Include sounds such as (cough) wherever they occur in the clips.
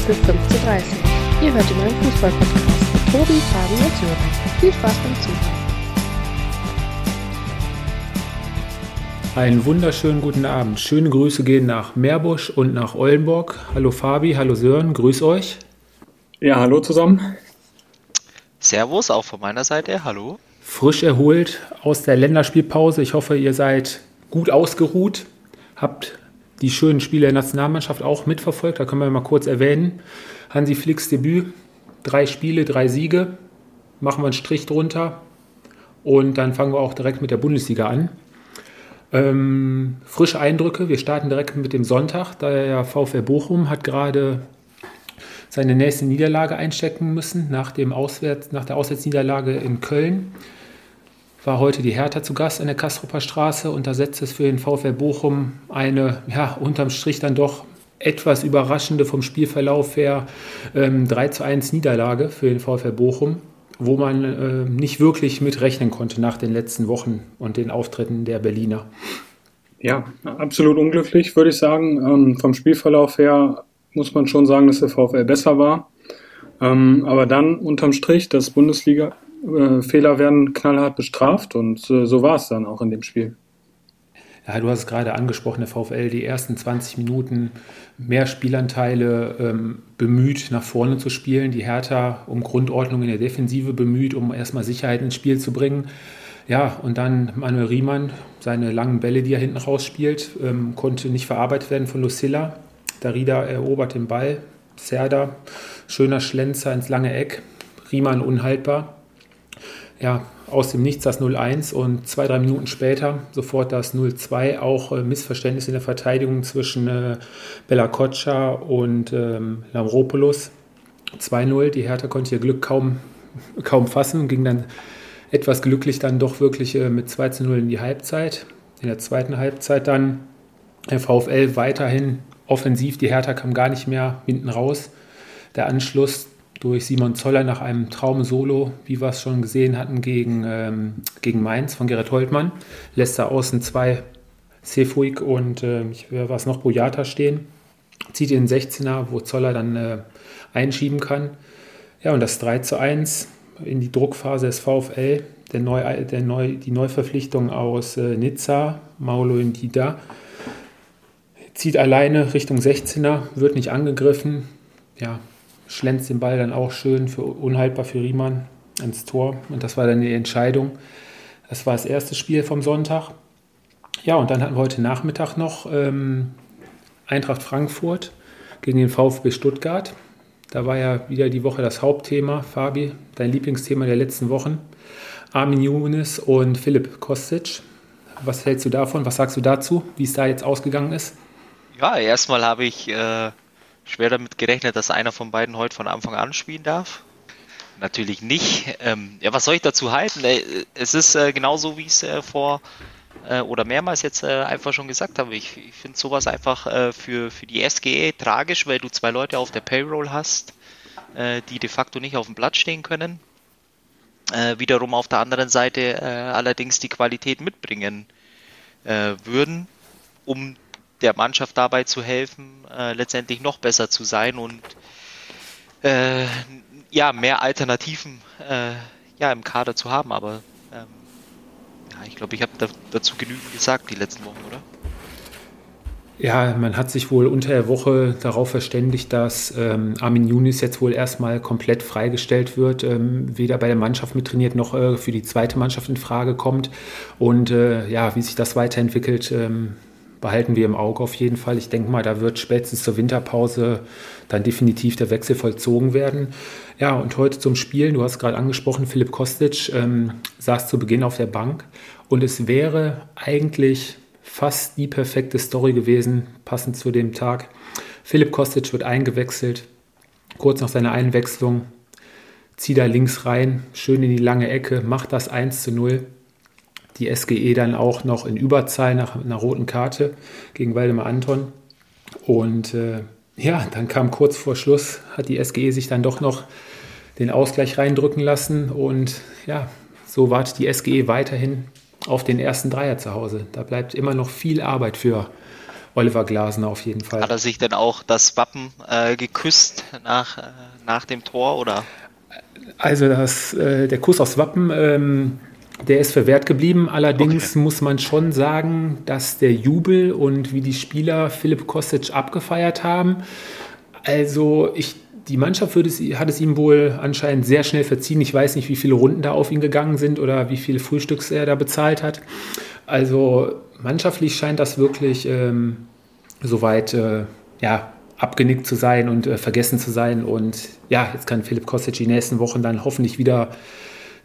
für 5 zu 30. Ihr hört den neuen Fußball-Podcast mit Tobi, Fabi und Sören. Viel Spaß beim Zuhören. Einen wunderschönen guten Abend. Schöne Grüße gehen nach Meerbusch und nach Oldenburg. Hallo Fabi, hallo Sören, grüß euch. Ja, hallo zusammen. Servus, auch von meiner Seite, hallo. Frisch erholt aus der Länderspielpause. Ich hoffe, ihr seid gut ausgeruht, habt die schönen Spiele der Nationalmannschaft auch mitverfolgt. Da können wir mal kurz erwähnen. Hansi Flicks Debüt, drei Spiele, drei Siege. Machen wir einen Strich drunter. Und dann fangen wir auch direkt mit der Bundesliga an. Ähm, frische Eindrücke. Wir starten direkt mit dem Sonntag. Der VfL Bochum hat gerade seine nächste Niederlage einstecken müssen nach, dem Auswärts, nach der Auswärtsniederlage in Köln. War heute die Hertha zu Gast an der Kastropper Straße und da setzt es für den VfL Bochum eine, ja, unterm Strich dann doch etwas überraschende vom Spielverlauf her ähm, 3 zu 1 Niederlage für den VfL Bochum, wo man äh, nicht wirklich mit rechnen konnte nach den letzten Wochen und den Auftritten der Berliner. Ja, absolut unglücklich, würde ich sagen. Ähm, vom Spielverlauf her muss man schon sagen, dass der VfL besser war. Ähm, aber dann unterm Strich, das Bundesliga-Fehler äh, werden knallhart bestraft und äh, so war es dann auch in dem Spiel. Ja, du hast es gerade angesprochen, der VfL, die ersten 20 Minuten mehr Spielanteile ähm, bemüht, nach vorne zu spielen. Die Hertha um Grundordnung in der Defensive bemüht, um erstmal Sicherheit ins Spiel zu bringen. Ja, und dann Manuel Riemann, seine langen Bälle, die er hinten rausspielt, ähm, konnte nicht verarbeitet werden von Lucilla. Darida erobert den Ball. Serda, schöner Schlenzer ins lange Eck. Riemann unhaltbar. Ja, aus dem Nichts das 0-1 und zwei, drei Minuten später sofort das 0-2. Auch äh, Missverständnis in der Verteidigung zwischen äh, Bella Koccia und ähm, Lamropoulos. 2-0. Die Hertha konnte ihr Glück kaum, (laughs) kaum fassen und ging dann etwas glücklich dann doch wirklich äh, mit 2 0 in die Halbzeit. In der zweiten Halbzeit dann der VfL weiterhin offensiv. Die Hertha kam gar nicht mehr hinten raus. Der Anschluss durch Simon Zoller nach einem Traum-Solo, wie wir es schon gesehen hatten, gegen, ähm, gegen Mainz von Gerrit Holtmann. Lässt da außen zwei Sefuig und äh, ich war es noch Boyata stehen. Zieht in den 16er, wo Zoller dann äh, einschieben kann. Ja, und das 3 zu 1 in die Druckphase des VfL. Der Neu, der Neu, die Neuverpflichtung aus äh, Nizza, Maulo Indida, zieht alleine Richtung 16er, wird nicht angegriffen. Ja, schlänzt den Ball dann auch schön für unhaltbar für Riemann ins Tor. Und das war dann die Entscheidung. Das war das erste Spiel vom Sonntag. Ja, und dann hatten wir heute Nachmittag noch ähm, Eintracht Frankfurt gegen den VfB Stuttgart. Da war ja wieder die Woche das Hauptthema. Fabi, dein Lieblingsthema der letzten Wochen. Armin Younes und Philipp Kostic. Was hältst du davon? Was sagst du dazu, wie es da jetzt ausgegangen ist? Ja, erstmal habe ich äh, schwer damit gerechnet, dass einer von beiden heute von Anfang an spielen darf. Natürlich nicht. Ähm, ja, was soll ich dazu halten? Äh, es ist äh, genauso, wie ich es äh, vor äh, oder mehrmals jetzt äh, einfach schon gesagt habe. Ich, ich finde sowas einfach äh, für, für die SGE tragisch, weil du zwei Leute auf der Payroll hast, die de facto nicht auf dem Platz stehen können. wiederum auf der anderen Seite allerdings die Qualität mitbringen würden, um der Mannschaft dabei zu helfen, äh, letztendlich noch besser zu sein und äh, ja, mehr Alternativen äh, ja, im Kader zu haben. Aber ähm, ja, ich glaube, ich habe da, dazu genügend gesagt die letzten Wochen, oder? Ja, man hat sich wohl unter der Woche darauf verständigt, dass ähm, Armin Yunis jetzt wohl erstmal komplett freigestellt wird, ähm, weder bei der Mannschaft mittrainiert noch äh, für die zweite Mannschaft in Frage kommt. Und äh, ja, wie sich das weiterentwickelt, ähm, behalten wir im Auge auf jeden Fall. Ich denke mal, da wird spätestens zur Winterpause dann definitiv der Wechsel vollzogen werden. Ja, und heute zum Spielen, du hast gerade angesprochen, Philipp Kostic ähm, saß zu Beginn auf der Bank und es wäre eigentlich fast die perfekte Story gewesen, passend zu dem Tag. Philipp Kostic wird eingewechselt, kurz nach seiner Einwechslung, zieht da links rein, schön in die lange Ecke, macht das 1 zu 0 die SGE dann auch noch in Überzahl nach einer roten Karte gegen Waldemar Anton. Und äh, ja, dann kam kurz vor Schluss, hat die SGE sich dann doch noch den Ausgleich reindrücken lassen. Und ja, so wartet die SGE weiterhin auf den ersten Dreier zu Hause. Da bleibt immer noch viel Arbeit für Oliver Glasner auf jeden Fall. Hat er sich denn auch das Wappen äh, geküsst nach, äh, nach dem Tor oder? Also das, äh, der Kuss aufs Wappen, ähm, der ist verwehrt geblieben. Allerdings okay. muss man schon sagen, dass der Jubel und wie die Spieler Philipp Kostic abgefeiert haben. Also ich, die Mannschaft es, hat es ihm wohl anscheinend sehr schnell verziehen. Ich weiß nicht, wie viele Runden da auf ihn gegangen sind oder wie viele Frühstücks er da bezahlt hat. Also mannschaftlich scheint das wirklich ähm, soweit äh, ja, abgenickt zu sein und äh, vergessen zu sein. Und ja, jetzt kann Philipp Kostic die nächsten Wochen dann hoffentlich wieder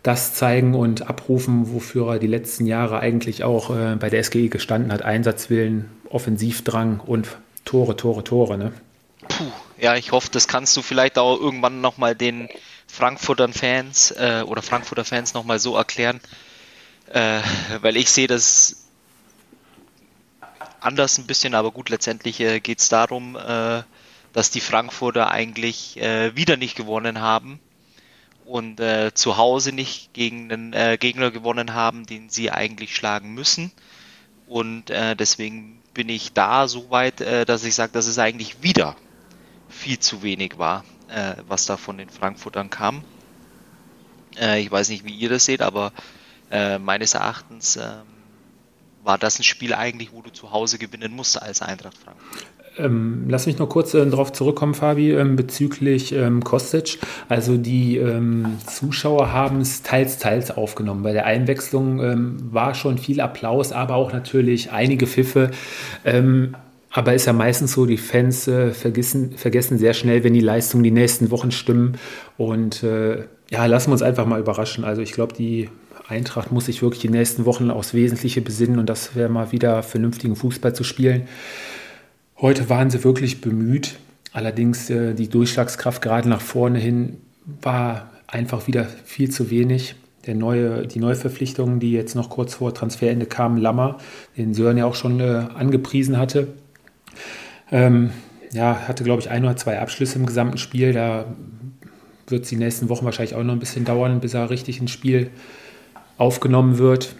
das zeigen und abrufen, wofür er die letzten Jahre eigentlich auch äh, bei der SGE gestanden hat. Einsatzwillen, Offensivdrang und Tore, Tore, Tore. Ne? Puh, ja, ich hoffe, das kannst du vielleicht auch irgendwann nochmal den Frankfurter Fans äh, oder Frankfurter Fans nochmal so erklären, äh, weil ich sehe das anders ein bisschen, aber gut, letztendlich äh, geht es darum, äh, dass die Frankfurter eigentlich äh, wieder nicht gewonnen haben und äh, zu Hause nicht gegen einen äh, Gegner gewonnen haben, den sie eigentlich schlagen müssen. Und äh, deswegen bin ich da so weit, äh, dass ich sage, dass es eigentlich wieder viel zu wenig war, äh, was da von den Frankfurtern kam. Äh, ich weiß nicht, wie ihr das seht, aber äh, meines Erachtens ähm, war das ein Spiel eigentlich, wo du zu Hause gewinnen musst als Eintracht Frankfurt. Ähm, lass mich noch kurz äh, darauf zurückkommen, Fabi, ähm, bezüglich ähm, Kostic. Also die ähm, Zuschauer haben es teils, teils aufgenommen. Bei der Einwechslung ähm, war schon viel Applaus, aber auch natürlich einige Pfiffe. Ähm, aber ist ja meistens so, die Fans äh, vergessen, vergessen sehr schnell, wenn die Leistungen die nächsten Wochen stimmen. Und äh, ja, lassen wir uns einfach mal überraschen. Also ich glaube, die Eintracht muss sich wirklich die nächsten Wochen aufs Wesentliche besinnen und das wäre mal wieder vernünftigen Fußball zu spielen. Heute waren sie wirklich bemüht. Allerdings äh, die Durchschlagskraft gerade nach vorne hin war einfach wieder viel zu wenig. Der neue, die Neuverpflichtungen, die jetzt noch kurz vor Transferende kamen, Lammer, den Sören ja auch schon äh, angepriesen hatte. Ähm, ja, hatte, glaube ich, ein oder zwei Abschlüsse im gesamten Spiel. Da wird es die nächsten Wochen wahrscheinlich auch noch ein bisschen dauern, bis er richtig ins Spiel aufgenommen wird.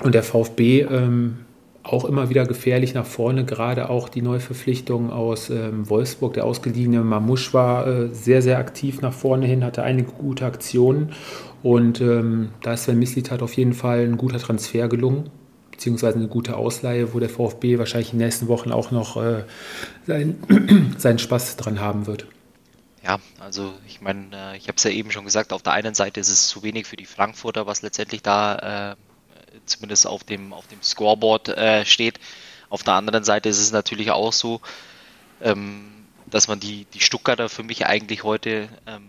Und der VfB ähm, auch immer wieder gefährlich nach vorne, gerade auch die Neuverpflichtung aus ähm, Wolfsburg, der ausgeliehene Mamouche war äh, sehr, sehr aktiv nach vorne hin, hatte einige gute Aktionen und ähm, da ist Sven Mislitat auf jeden Fall ein guter Transfer gelungen, beziehungsweise eine gute Ausleihe, wo der VfB wahrscheinlich in den nächsten Wochen auch noch äh, sein, (clears throat) seinen Spaß dran haben wird. Ja, also ich meine, äh, ich habe es ja eben schon gesagt, auf der einen Seite ist es zu wenig für die Frankfurter, was letztendlich da äh, zumindest auf dem, auf dem Scoreboard äh, steht. Auf der anderen Seite ist es natürlich auch so, ähm, dass man die, die Stuttgarter für mich eigentlich heute ähm,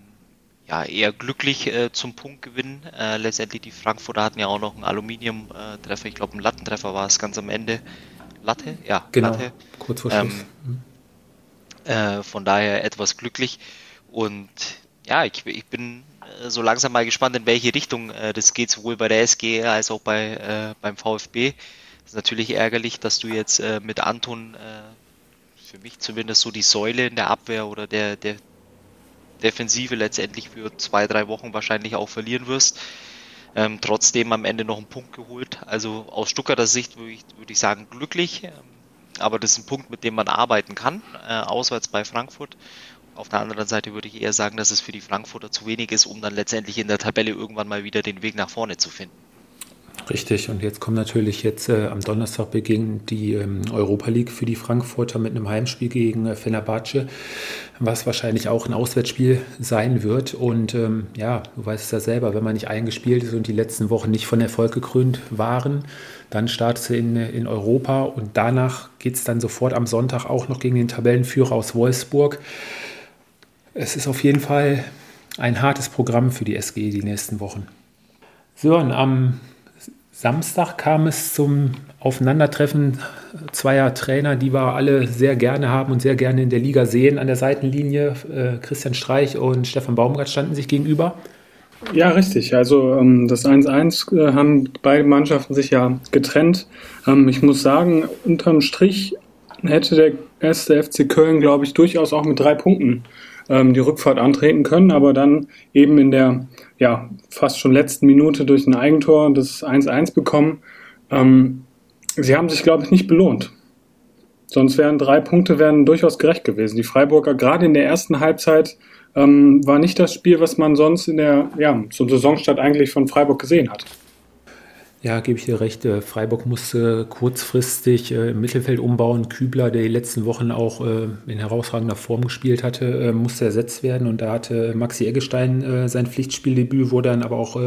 ja, eher glücklich äh, zum Punkt gewinnen. Äh, letztendlich die Frankfurter hatten ja auch noch einen Aluminium-Treffer, ich glaube einen Lattentreffer war es ganz am Ende. Latte? Ja, genau, Latte. kurz vor Schluss. Ähm, äh, von daher etwas glücklich. Und ja, ich, ich bin so langsam mal gespannt, in welche Richtung äh, das geht, sowohl bei der SG als auch bei, äh, beim VfB. Es ist natürlich ärgerlich, dass du jetzt äh, mit Anton, äh, für mich zumindest so die Säule in der Abwehr oder der, der Defensive letztendlich für zwei, drei Wochen wahrscheinlich auch verlieren wirst. Ähm, trotzdem am Ende noch einen Punkt geholt. Also aus Stuttgarter Sicht würde ich, würd ich sagen glücklich, ähm, aber das ist ein Punkt, mit dem man arbeiten kann, äh, auswärts bei Frankfurt. Auf der anderen Seite würde ich eher sagen, dass es für die Frankfurter zu wenig ist, um dann letztendlich in der Tabelle irgendwann mal wieder den Weg nach vorne zu finden. Richtig, und jetzt kommt natürlich jetzt äh, am Donnerstag beginnt die ähm, Europa League für die Frankfurter mit einem Heimspiel gegen äh, Fenerbahce, was wahrscheinlich auch ein Auswärtsspiel sein wird. Und ähm, ja, du weißt es ja selber, wenn man nicht eingespielt ist und die letzten Wochen nicht von Erfolg gekrönt waren, dann startet du in, in Europa und danach geht es dann sofort am Sonntag auch noch gegen den Tabellenführer aus Wolfsburg. Es ist auf jeden Fall ein hartes Programm für die SGE die nächsten Wochen. Sören, am Samstag kam es zum Aufeinandertreffen zweier Trainer, die wir alle sehr gerne haben und sehr gerne in der Liga sehen. An der Seitenlinie äh, Christian Streich und Stefan Baumgart standen sich gegenüber. Ja, richtig. Also ähm, das 1-1 äh, haben beide Mannschaften sich ja getrennt. Ähm, ich muss sagen, unterm Strich hätte der erste FC Köln, glaube ich, durchaus auch mit drei Punkten ähm, die Rückfahrt antreten können, aber dann eben in der ja, fast schon letzten Minute durch ein Eigentor das 1-1 bekommen. Ähm, sie haben sich, glaube ich, nicht belohnt. Sonst wären drei Punkte wären durchaus gerecht gewesen. Die Freiburger gerade in der ersten Halbzeit ähm, war nicht das Spiel, was man sonst in der ja, zum Saisonstart eigentlich von Freiburg gesehen hat. Ja, gebe ich dir recht. Äh, Freiburg musste kurzfristig äh, im Mittelfeld umbauen. Kübler, der die letzten Wochen auch äh, in herausragender Form gespielt hatte, musste ersetzt werden. Und da hatte Maxi Eggestein sein Pflichtspieldebüt, wurde dann aber auch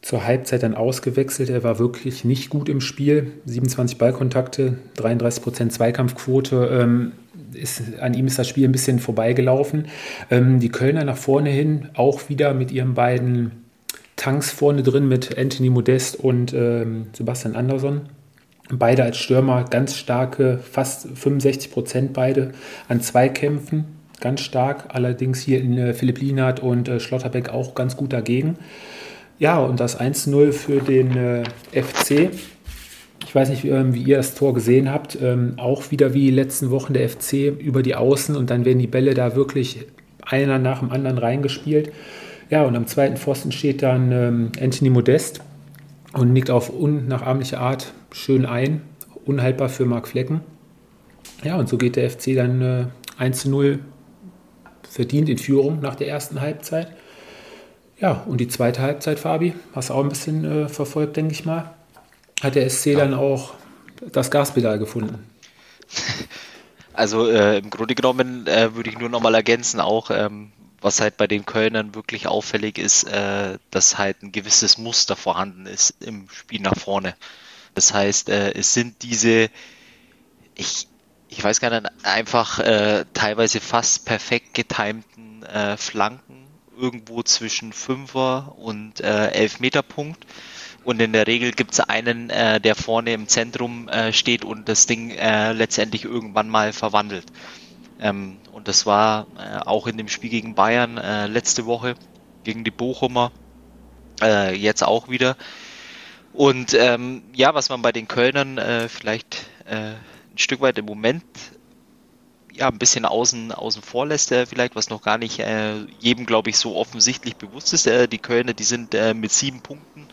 zur Halbzeit dann ausgewechselt. Er war wirklich nicht gut im Spiel. 27 Ballkontakte, 33 Prozent Zweikampfquote. Ähm, ist, an ihm ist das Spiel ein bisschen vorbeigelaufen. Ähm, die Kölner nach vorne hin auch wieder mit ihren beiden Tanks vorne drin mit Anthony Modest und ähm, Sebastian Andersson. Beide als Stürmer ganz starke, fast 65 Prozent beide an Zweikämpfen, ganz stark. Allerdings hier in äh, Philipp Lienhardt und äh, Schlotterbeck auch ganz gut dagegen. Ja, und das 1-0 für den äh, FC. Ich weiß nicht, wie, ähm, wie, ihr das Tor gesehen habt. Ähm, auch wieder wie letzten Wochen der FC über die Außen und dann werden die Bälle da wirklich einer nach dem anderen reingespielt. Ja, und am zweiten Pfosten steht dann ähm, Anthony Modest und nickt auf unnachahmliche Art schön ein. Unhaltbar für Marc Flecken. Ja, und so geht der FC dann äh, 1 0 verdient in Führung nach der ersten Halbzeit. Ja, und die zweite Halbzeit, Fabi, hast du auch ein bisschen äh, verfolgt, denke ich mal. Hat der SC ja. dann auch das Gaspedal gefunden? (laughs) Also äh, im Grunde genommen äh, würde ich nur noch mal ergänzen, auch ähm, was halt bei den Kölnern wirklich auffällig ist, äh, dass halt ein gewisses Muster vorhanden ist im Spiel nach vorne. Das heißt, äh, es sind diese, ich, ich weiß gar nicht, einfach äh, teilweise fast perfekt getimten äh, Flanken irgendwo zwischen Fünfer und äh, Elfmeterpunkt. Und in der Regel gibt es einen, äh, der vorne im Zentrum äh, steht und das Ding äh, letztendlich irgendwann mal verwandelt. Ähm, und das war äh, auch in dem Spiel gegen Bayern äh, letzte Woche, gegen die Bochumer, äh, jetzt auch wieder. Und ähm, ja, was man bei den Kölnern äh, vielleicht äh, ein Stück weit im Moment ja ein bisschen außen, außen vor lässt, äh, vielleicht, was noch gar nicht jedem, glaube ich, so offensichtlich bewusst ist. die Kölner, die sind mit sieben Punkten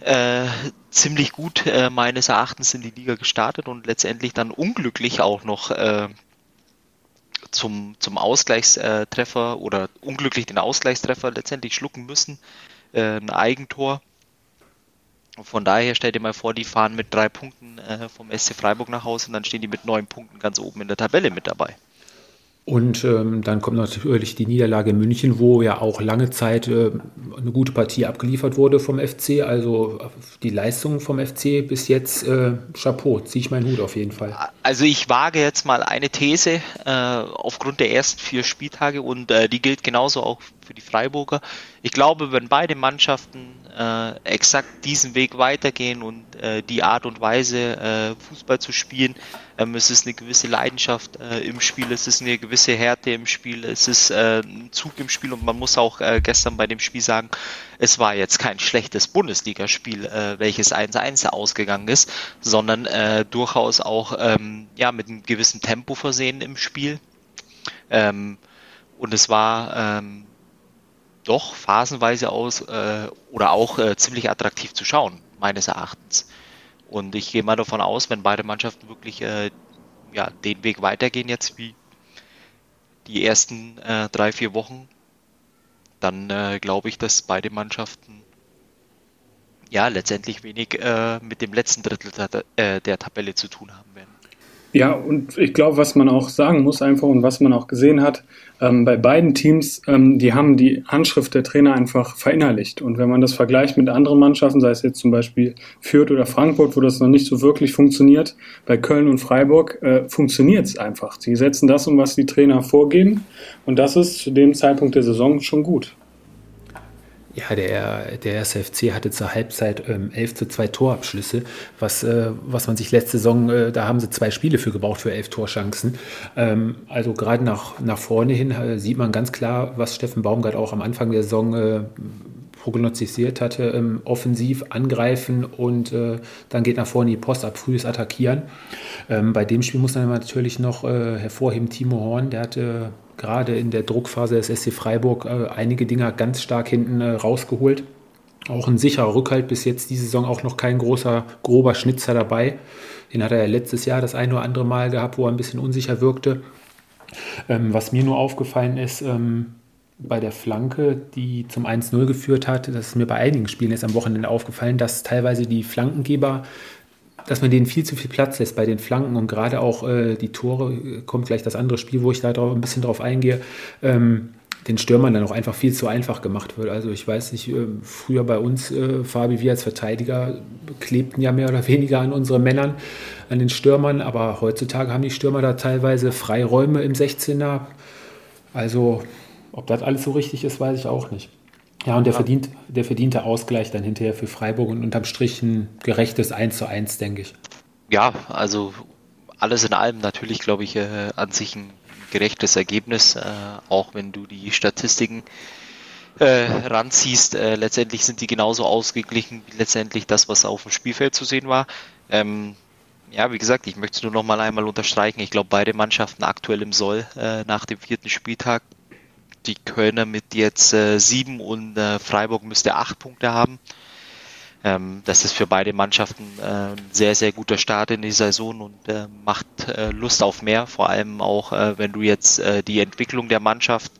äh, ziemlich gut äh, meines Erachtens in die Liga gestartet und letztendlich dann unglücklich auch noch äh, zum, zum Ausgleichstreffer oder unglücklich den Ausgleichstreffer letztendlich schlucken müssen. Äh, ein Eigentor. Von daher stellt ihr mal vor, die fahren mit drei Punkten äh, vom SC Freiburg nach Hause und dann stehen die mit neun Punkten ganz oben in der Tabelle mit dabei. Und ähm, dann kommt natürlich die Niederlage in München, wo ja auch lange Zeit äh, eine gute Partie abgeliefert wurde vom FC. Also die Leistung vom FC bis jetzt, äh, Chapeau, ziehe ich meinen Hut auf jeden Fall. Also ich wage jetzt mal eine These äh, aufgrund der ersten vier Spieltage und äh, die gilt genauso auch für die Freiburger. Ich glaube, wenn beide Mannschaften äh, exakt diesen Weg weitergehen und äh, die Art und Weise äh, Fußball zu spielen, ähm, es ist eine gewisse Leidenschaft äh, im Spiel, es ist eine gewisse Härte im Spiel, es ist äh, ein Zug im Spiel und man muss auch gestern bei dem Spiel sagen, es war jetzt kein schlechtes Bundesligaspiel, welches 1-1 ausgegangen ist, sondern durchaus auch ähm, ja, mit einem gewissen Tempo versehen im Spiel. Ähm, und es war ähm, doch phasenweise aus äh, oder auch äh, ziemlich attraktiv zu schauen, meines Erachtens. Und ich gehe mal davon aus, wenn beide Mannschaften wirklich äh, ja, den Weg weitergehen jetzt wie die ersten äh, drei, vier Wochen, dann äh, glaube ich, dass beide Mannschaften ja letztendlich wenig äh, mit dem letzten Drittel der, der Tabelle zu tun haben werden. Ja, und ich glaube, was man auch sagen muss einfach und was man auch gesehen hat, ähm, bei beiden Teams, ähm, die haben die Handschrift der Trainer einfach verinnerlicht. Und wenn man das vergleicht mit anderen Mannschaften, sei es jetzt zum Beispiel Fürth oder Frankfurt, wo das noch nicht so wirklich funktioniert, bei Köln und Freiburg äh, funktioniert es einfach. Sie setzen das um, was die Trainer vorgeben. Und das ist zu dem Zeitpunkt der Saison schon gut. Ja, der, der SFC hatte zur Halbzeit ähm, 11 zu 2 Torabschlüsse, was, äh, was man sich letzte Saison, äh, da haben sie zwei Spiele für gebraucht für elf Torchancen. Ähm, also gerade nach, nach vorne hin äh, sieht man ganz klar, was Steffen Baumgart auch am Anfang der Saison äh, prognostiziert hatte, ähm, offensiv angreifen und äh, dann geht nach vorne die Post ab, frühes Attackieren. Ähm, bei dem Spiel muss man natürlich noch äh, hervorheben, Timo Horn, der hatte gerade in der Druckphase des SC Freiburg äh, einige Dinger ganz stark hinten äh, rausgeholt. auch ein sicherer Rückhalt bis jetzt diese Saison auch noch kein großer, grober Schnitzer dabei. Den hat er ja letztes Jahr das ein oder andere Mal gehabt, wo er ein bisschen unsicher wirkte. Ähm, was mir nur aufgefallen ist, ähm, bei der Flanke, die zum 1-0 geführt hat, das ist mir bei einigen Spielen jetzt am Wochenende aufgefallen, dass teilweise die Flankengeber, dass man denen viel zu viel Platz lässt bei den Flanken und gerade auch äh, die Tore, äh, kommt gleich das andere Spiel, wo ich da drauf, ein bisschen drauf eingehe, ähm, den Stürmern dann auch einfach viel zu einfach gemacht wird. Also ich weiß nicht, äh, früher bei uns, äh, Fabi, wir als Verteidiger klebten ja mehr oder (laughs) weniger an unsere Männern, an den Stürmern, aber heutzutage haben die Stürmer da teilweise Freiräume im 16er. Also ob das alles so richtig ist, weiß ich auch nicht. Ja, und der, verdient, der verdiente Ausgleich dann hinterher für Freiburg und unterm Strich ein gerechtes 1 zu 1, denke ich. Ja, also alles in allem natürlich, glaube ich, äh, an sich ein gerechtes Ergebnis, äh, auch wenn du die Statistiken äh, ranziehst. Äh, letztendlich sind die genauso ausgeglichen wie letztendlich das, was auf dem Spielfeld zu sehen war. Ähm, ja, wie gesagt, ich möchte es nur noch mal einmal unterstreichen. Ich glaube, beide Mannschaften aktuell im Soll äh, nach dem vierten Spieltag. Die Kölner mit jetzt äh, sieben und äh, Freiburg müsste acht Punkte haben. Ähm, das ist für beide Mannschaften äh, ein sehr, sehr guter Start in die Saison und äh, macht äh, Lust auf mehr. Vor allem auch, wenn du jetzt die Entwicklung der Mannschaft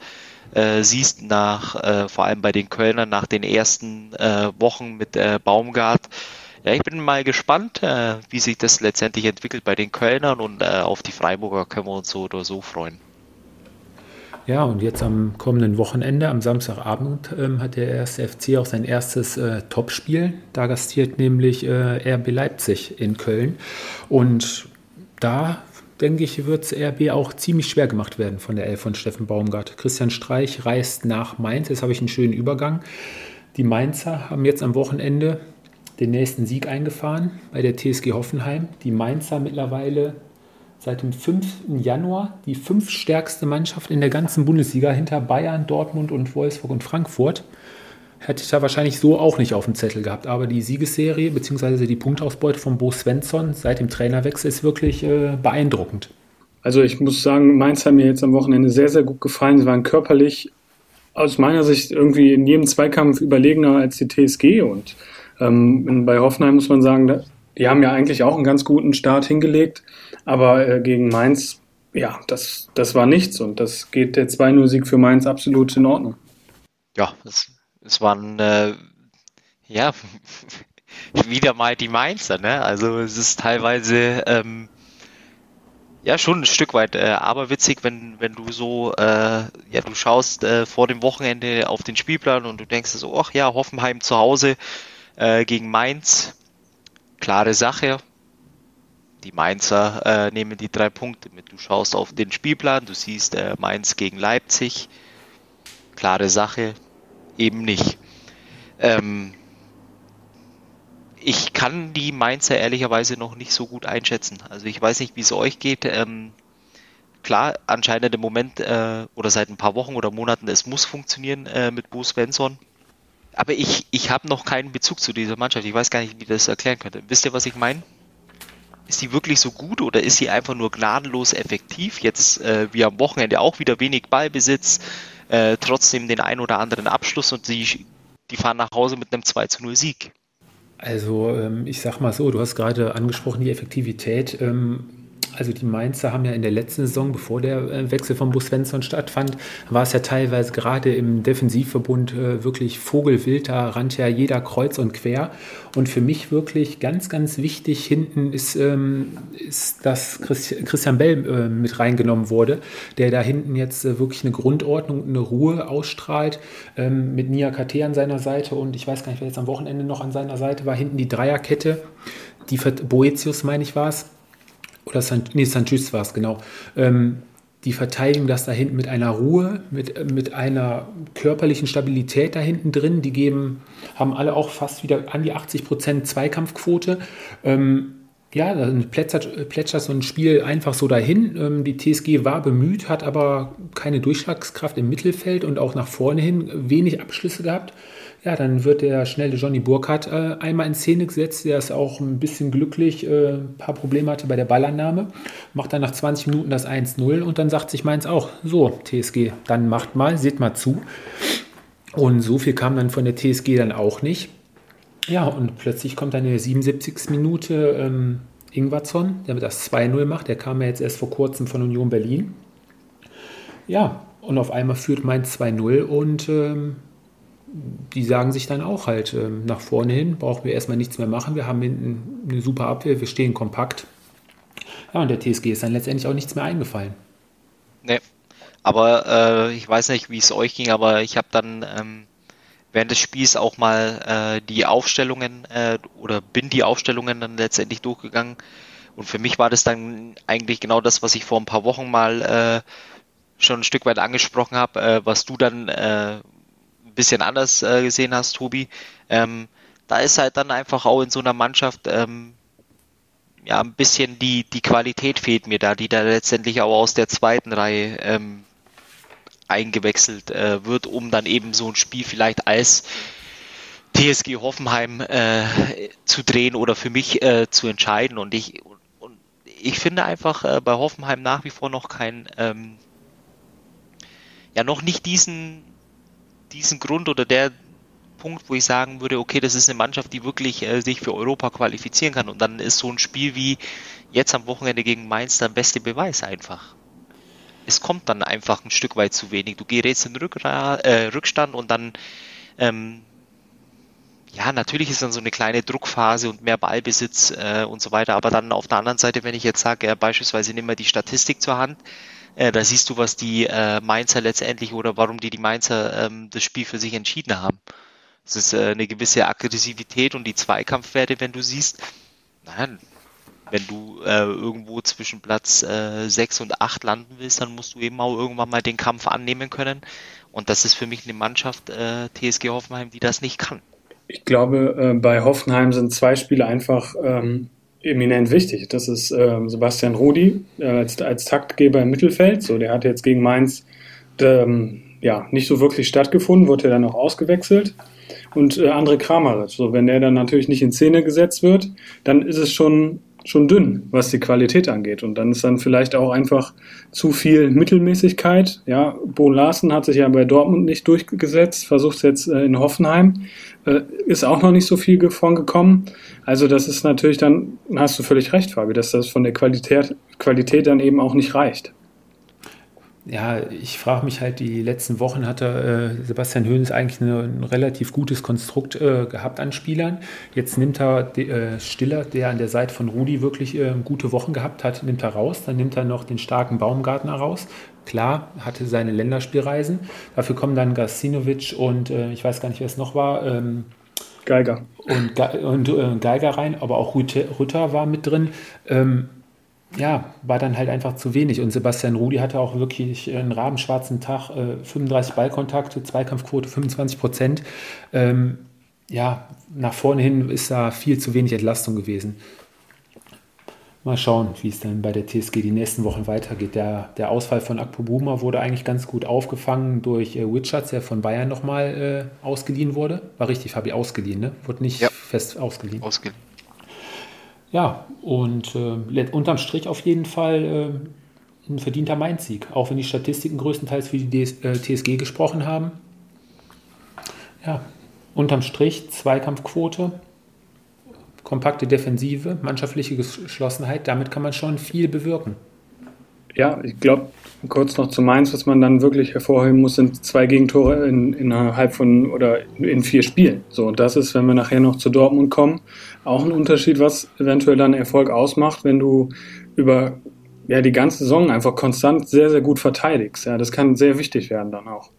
siehst, nach, vor allem bei den Kölnern nach den ersten Wochen mit Baumgart. Ja, ich bin mal gespannt, wie sich das letztendlich entwickelt bei den Kölnern und auf die Freiburger können wir uns so oder so freuen. Ja, und jetzt am kommenden Wochenende, am Samstagabend, ähm, hat der erste FC auch sein erstes äh, Topspiel. Da gastiert nämlich äh, RB Leipzig in Köln. Und da, denke ich, wird es RB auch ziemlich schwer gemacht werden von der Elf von Steffen Baumgart. Christian Streich reist nach Mainz. Jetzt habe ich einen schönen Übergang. Die Mainzer haben jetzt am Wochenende den nächsten Sieg eingefahren bei der TSG Hoffenheim. Die Mainzer mittlerweile seit dem 5. Januar die fünf stärkste Mannschaft in der ganzen Bundesliga hinter Bayern, Dortmund und Wolfsburg und Frankfurt. Hätte ich da wahrscheinlich so auch nicht auf dem Zettel gehabt. Aber die Siegesserie bzw. die Punktausbeute von Bo Svensson seit dem Trainerwechsel ist wirklich äh, beeindruckend. Also ich muss sagen, Mainz hat mir jetzt am Wochenende sehr, sehr gut gefallen. Sie waren körperlich aus meiner Sicht irgendwie in jedem Zweikampf überlegener als die TSG. Und ähm, bei Hoffenheim muss man sagen, die haben ja eigentlich auch einen ganz guten Start hingelegt. Aber äh, gegen Mainz, ja, das, das war nichts und das geht der 2-0-Sieg für Mainz absolut in Ordnung. Ja, es, es waren, äh, ja, (laughs) wieder mal die Mainzer, ne? Also es ist teilweise, ähm, ja, schon ein Stück weit, äh, aber witzig, wenn, wenn du so, äh, ja, du schaust äh, vor dem Wochenende auf den Spielplan und du denkst so, ach ja, Hoffenheim zu Hause äh, gegen Mainz, klare Sache, die Mainzer äh, nehmen die drei Punkte mit. Du schaust auf den Spielplan, du siehst äh, Mainz gegen Leipzig. Klare Sache, eben nicht. Ähm, ich kann die Mainzer ehrlicherweise noch nicht so gut einschätzen. Also ich weiß nicht, wie es euch geht. Ähm, klar, anscheinend im Moment äh, oder seit ein paar Wochen oder Monaten, es muss funktionieren äh, mit Bo Svensson. Aber ich, ich habe noch keinen Bezug zu dieser Mannschaft. Ich weiß gar nicht, wie das erklären könnte. Wisst ihr, was ich meine? Ist sie wirklich so gut oder ist sie einfach nur gnadenlos effektiv? Jetzt äh, wie am Wochenende auch wieder wenig Ballbesitz, äh, trotzdem den ein oder anderen Abschluss und die, die fahren nach Hause mit einem 2 zu 0 Sieg. Also ähm, ich sag mal so, du hast gerade angesprochen, die Effektivität. Ähm, also die Mainzer haben ja in der letzten Saison, bevor der äh, Wechsel von Bus Svensson stattfand, war es ja teilweise gerade im Defensivverbund äh, wirklich vogelwild, da rannte ja jeder kreuz und quer. Und für mich wirklich ganz, ganz wichtig hinten ist, ähm, ist dass Christian Bell äh, mit reingenommen wurde, der da hinten jetzt wirklich eine Grundordnung, eine Ruhe ausstrahlt, ähm, mit Nia KT an seiner Seite und ich weiß gar nicht, wer jetzt am Wochenende noch an seiner Seite war, hinten die Dreierkette, die Boetius, meine ich, war es oder San, nee, Sanchez war es, genau. Ähm, die verteidigen das da hinten mit einer Ruhe, mit, mit einer körperlichen Stabilität da hinten drin. Die geben, haben alle auch fast wieder an die 80 Prozent Zweikampfquote. Ähm, ja, dann plätschert, plätschert so ein Spiel einfach so dahin. Ähm, die TSG war bemüht, hat aber keine Durchschlagskraft im Mittelfeld und auch nach vorne hin wenig Abschlüsse gehabt. Ja, dann wird der schnelle Johnny Burkhardt äh, einmal in Szene gesetzt. Der ist auch ein bisschen glücklich, äh, ein paar Probleme hatte bei der Ballannahme. Macht dann nach 20 Minuten das 1-0 und dann sagt sich Mainz auch, so, TSG, dann macht mal, seht mal zu. Und so viel kam dann von der TSG dann auch nicht. Ja, und plötzlich kommt dann in der 77. Minute ähm, Ingwarzon, der das 2-0 macht. Der kam ja jetzt erst vor kurzem von Union Berlin. Ja, und auf einmal führt Mainz 2-0 und ähm, die sagen sich dann auch halt ähm, nach vorne hin, brauchen wir erstmal nichts mehr machen. Wir haben hinten eine super Abwehr, wir stehen kompakt. Ja, und der TSG ist dann letztendlich auch nichts mehr eingefallen. Nee, aber äh, ich weiß nicht, wie es euch ging, aber ich habe dann ähm, während des Spiels auch mal äh, die Aufstellungen äh, oder bin die Aufstellungen dann letztendlich durchgegangen. Und für mich war das dann eigentlich genau das, was ich vor ein paar Wochen mal äh, schon ein Stück weit angesprochen habe, äh, was du dann äh, ein bisschen anders äh, gesehen hast, Tobi. Ähm, da ist halt dann einfach auch in so einer Mannschaft ähm, ja ein bisschen die, die Qualität fehlt mir da, die da letztendlich auch aus der zweiten Reihe ähm, eingewechselt äh, wird, um dann eben so ein Spiel vielleicht als TSG Hoffenheim äh, zu drehen oder für mich äh, zu entscheiden. Und ich, und ich finde einfach äh, bei Hoffenheim nach wie vor noch kein, ähm, ja, noch nicht diesen, diesen Grund oder der Punkt, wo ich sagen würde, okay, das ist eine Mannschaft, die wirklich äh, sich für Europa qualifizieren kann. Und dann ist so ein Spiel wie jetzt am Wochenende gegen Mainz der beste Beweis einfach es kommt dann einfach ein Stück weit zu wenig. Du gerätst in Rückra äh, Rückstand und dann, ähm, ja, natürlich ist dann so eine kleine Druckphase und mehr Ballbesitz äh, und so weiter. Aber dann auf der anderen Seite, wenn ich jetzt sage, beispielsweise nimm mal die Statistik zur Hand, äh, da siehst du, was die äh, Mainzer letztendlich oder warum die die Mainzer ähm, das Spiel für sich entschieden haben. Es ist äh, eine gewisse Aggressivität und die Zweikampfwerte, wenn du siehst, nein, wenn du äh, irgendwo zwischen Platz äh, 6 und 8 landen willst, dann musst du eben auch irgendwann mal den Kampf annehmen können. Und das ist für mich eine Mannschaft, äh, TSG Hoffenheim, die das nicht kann. Ich glaube, bei Hoffenheim sind zwei Spiele einfach ähm, eminent wichtig. Das ist äh, Sebastian Rudi äh, als, als Taktgeber im Mittelfeld. So, der hat jetzt gegen Mainz ähm, ja, nicht so wirklich stattgefunden, wurde dann auch ausgewechselt. Und äh, André Kramaric, so wenn der dann natürlich nicht in Szene gesetzt wird, dann ist es schon schon dünn, was die Qualität angeht. Und dann ist dann vielleicht auch einfach zu viel Mittelmäßigkeit. Ja, Bo Larsen hat sich ja bei Dortmund nicht durchgesetzt, versucht es jetzt äh, in Hoffenheim, ist auch noch nicht so viel von gekommen. Also das ist natürlich dann, hast du völlig recht, Fabi, dass das von der Qualität, Qualität dann eben auch nicht reicht ja, ich frage mich halt, die letzten Wochen hatte äh, Sebastian Höhns eigentlich eine, ein relativ gutes Konstrukt äh, gehabt an Spielern. Jetzt nimmt er de, äh, Stiller, der an der Seite von Rudi wirklich äh, gute Wochen gehabt hat, nimmt er raus. Dann nimmt er noch den starken Baumgartner raus. Klar, hatte seine Länderspielreisen. Dafür kommen dann Gasinovic und äh, ich weiß gar nicht, wer es noch war. Ähm, Geiger. Und, und äh, Geiger rein, aber auch Rütter war mit drin. Ähm, ja, war dann halt einfach zu wenig. Und Sebastian Rudi hatte auch wirklich einen rabenschwarzen Tag, äh, 35 Ballkontakte, Zweikampfquote 25 Prozent. Ähm, ja, nach vorne hin ist da viel zu wenig Entlastung gewesen. Mal schauen, wie es dann bei der TSG die nächsten Wochen weitergeht. Der, der Ausfall von Akpo Buma wurde eigentlich ganz gut aufgefangen durch äh, Witschatz, der von Bayern nochmal äh, ausgeliehen wurde. War richtig, Fabi, ausgeliehen, ne? Wurde nicht ja. fest ausgeliehen. Ausgeliehen. Ja, und äh, unterm Strich auf jeden Fall äh, ein verdienter Mainz-Sieg, auch wenn die Statistiken größtenteils für die DS, äh, TSG gesprochen haben. Ja, unterm Strich Zweikampfquote, kompakte Defensive, mannschaftliche Geschlossenheit, damit kann man schon viel bewirken. Ja, ich glaube, kurz noch zu Mainz, was man dann wirklich hervorheben muss, sind zwei Gegentore in, innerhalb von oder in vier Spielen. So, und das ist, wenn wir nachher noch zu Dortmund kommen, auch ein Unterschied, was eventuell dann Erfolg ausmacht, wenn du über ja, die ganze Saison einfach konstant sehr, sehr gut verteidigst. Ja, das kann sehr wichtig werden dann auch.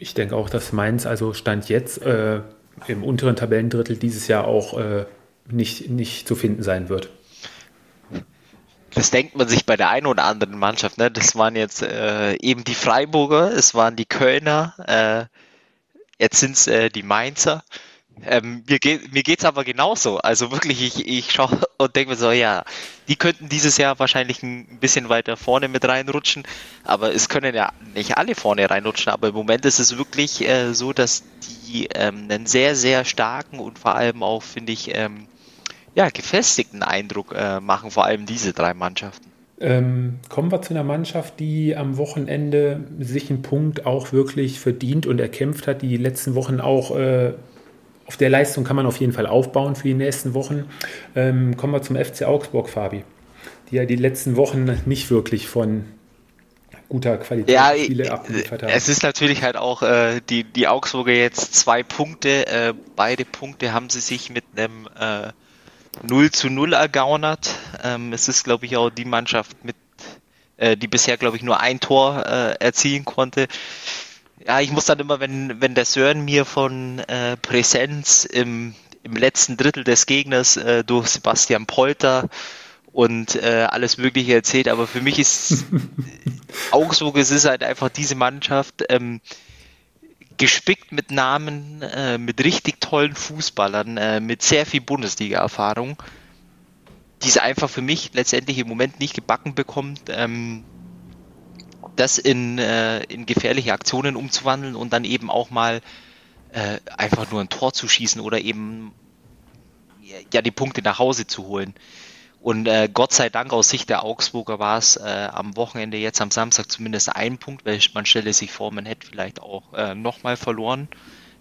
Ich denke auch, dass Mainz, also Stand jetzt, äh, im unteren Tabellendrittel dieses Jahr auch äh, nicht, nicht zu finden sein wird das denkt man sich bei der einen oder anderen Mannschaft. Ne? Das waren jetzt äh, eben die Freiburger, es waren die Kölner, äh, jetzt sind es äh, die Mainzer. Ähm, mir geht mir geht's aber genauso. Also wirklich, ich, ich schaue (laughs) und denke mir so, ja, die könnten dieses Jahr wahrscheinlich ein bisschen weiter vorne mit reinrutschen, aber es können ja nicht alle vorne reinrutschen. Aber im Moment ist es wirklich äh, so, dass die ähm, einen sehr, sehr starken und vor allem auch, finde ich, ähm, ja, gefestigten Eindruck äh, machen, vor allem diese drei Mannschaften. Ähm, kommen wir zu einer Mannschaft, die am Wochenende sich einen Punkt auch wirklich verdient und erkämpft hat, die letzten Wochen auch äh, auf der Leistung kann man auf jeden Fall aufbauen für die nächsten Wochen. Ähm, kommen wir zum FC Augsburg, Fabi, die ja die letzten Wochen nicht wirklich von guter Qualität ja, Spiele abgeliefert haben. Es ist natürlich halt auch äh, die, die Augsburger jetzt zwei Punkte. Äh, beide Punkte haben sie sich mit einem äh, 0 zu 0 ergaunert. Ähm, es ist, glaube ich, auch die Mannschaft mit äh, die bisher, glaube ich, nur ein Tor äh, erzielen konnte. Ja, ich muss dann immer, wenn, wenn der Sören mir von äh, Präsenz im, im letzten Drittel des Gegners äh, durch Sebastian Polter und äh, alles Mögliche erzählt, aber für mich ist (laughs) Augsburg, es ist halt einfach diese Mannschaft, ähm, gespickt mit Namen, äh, mit richtig tollen Fußballern, äh, mit sehr viel Bundesliga-Erfahrung, die es einfach für mich letztendlich im Moment nicht gebacken bekommt. Ähm, das in, äh, in gefährliche Aktionen umzuwandeln und dann eben auch mal äh, einfach nur ein Tor zu schießen oder eben ja die Punkte nach Hause zu holen. Und äh, Gott sei Dank aus Sicht der Augsburger war es äh, am Wochenende jetzt am Samstag zumindest ein Punkt, weil man stelle sich vor, man hätte vielleicht auch äh, nochmal verloren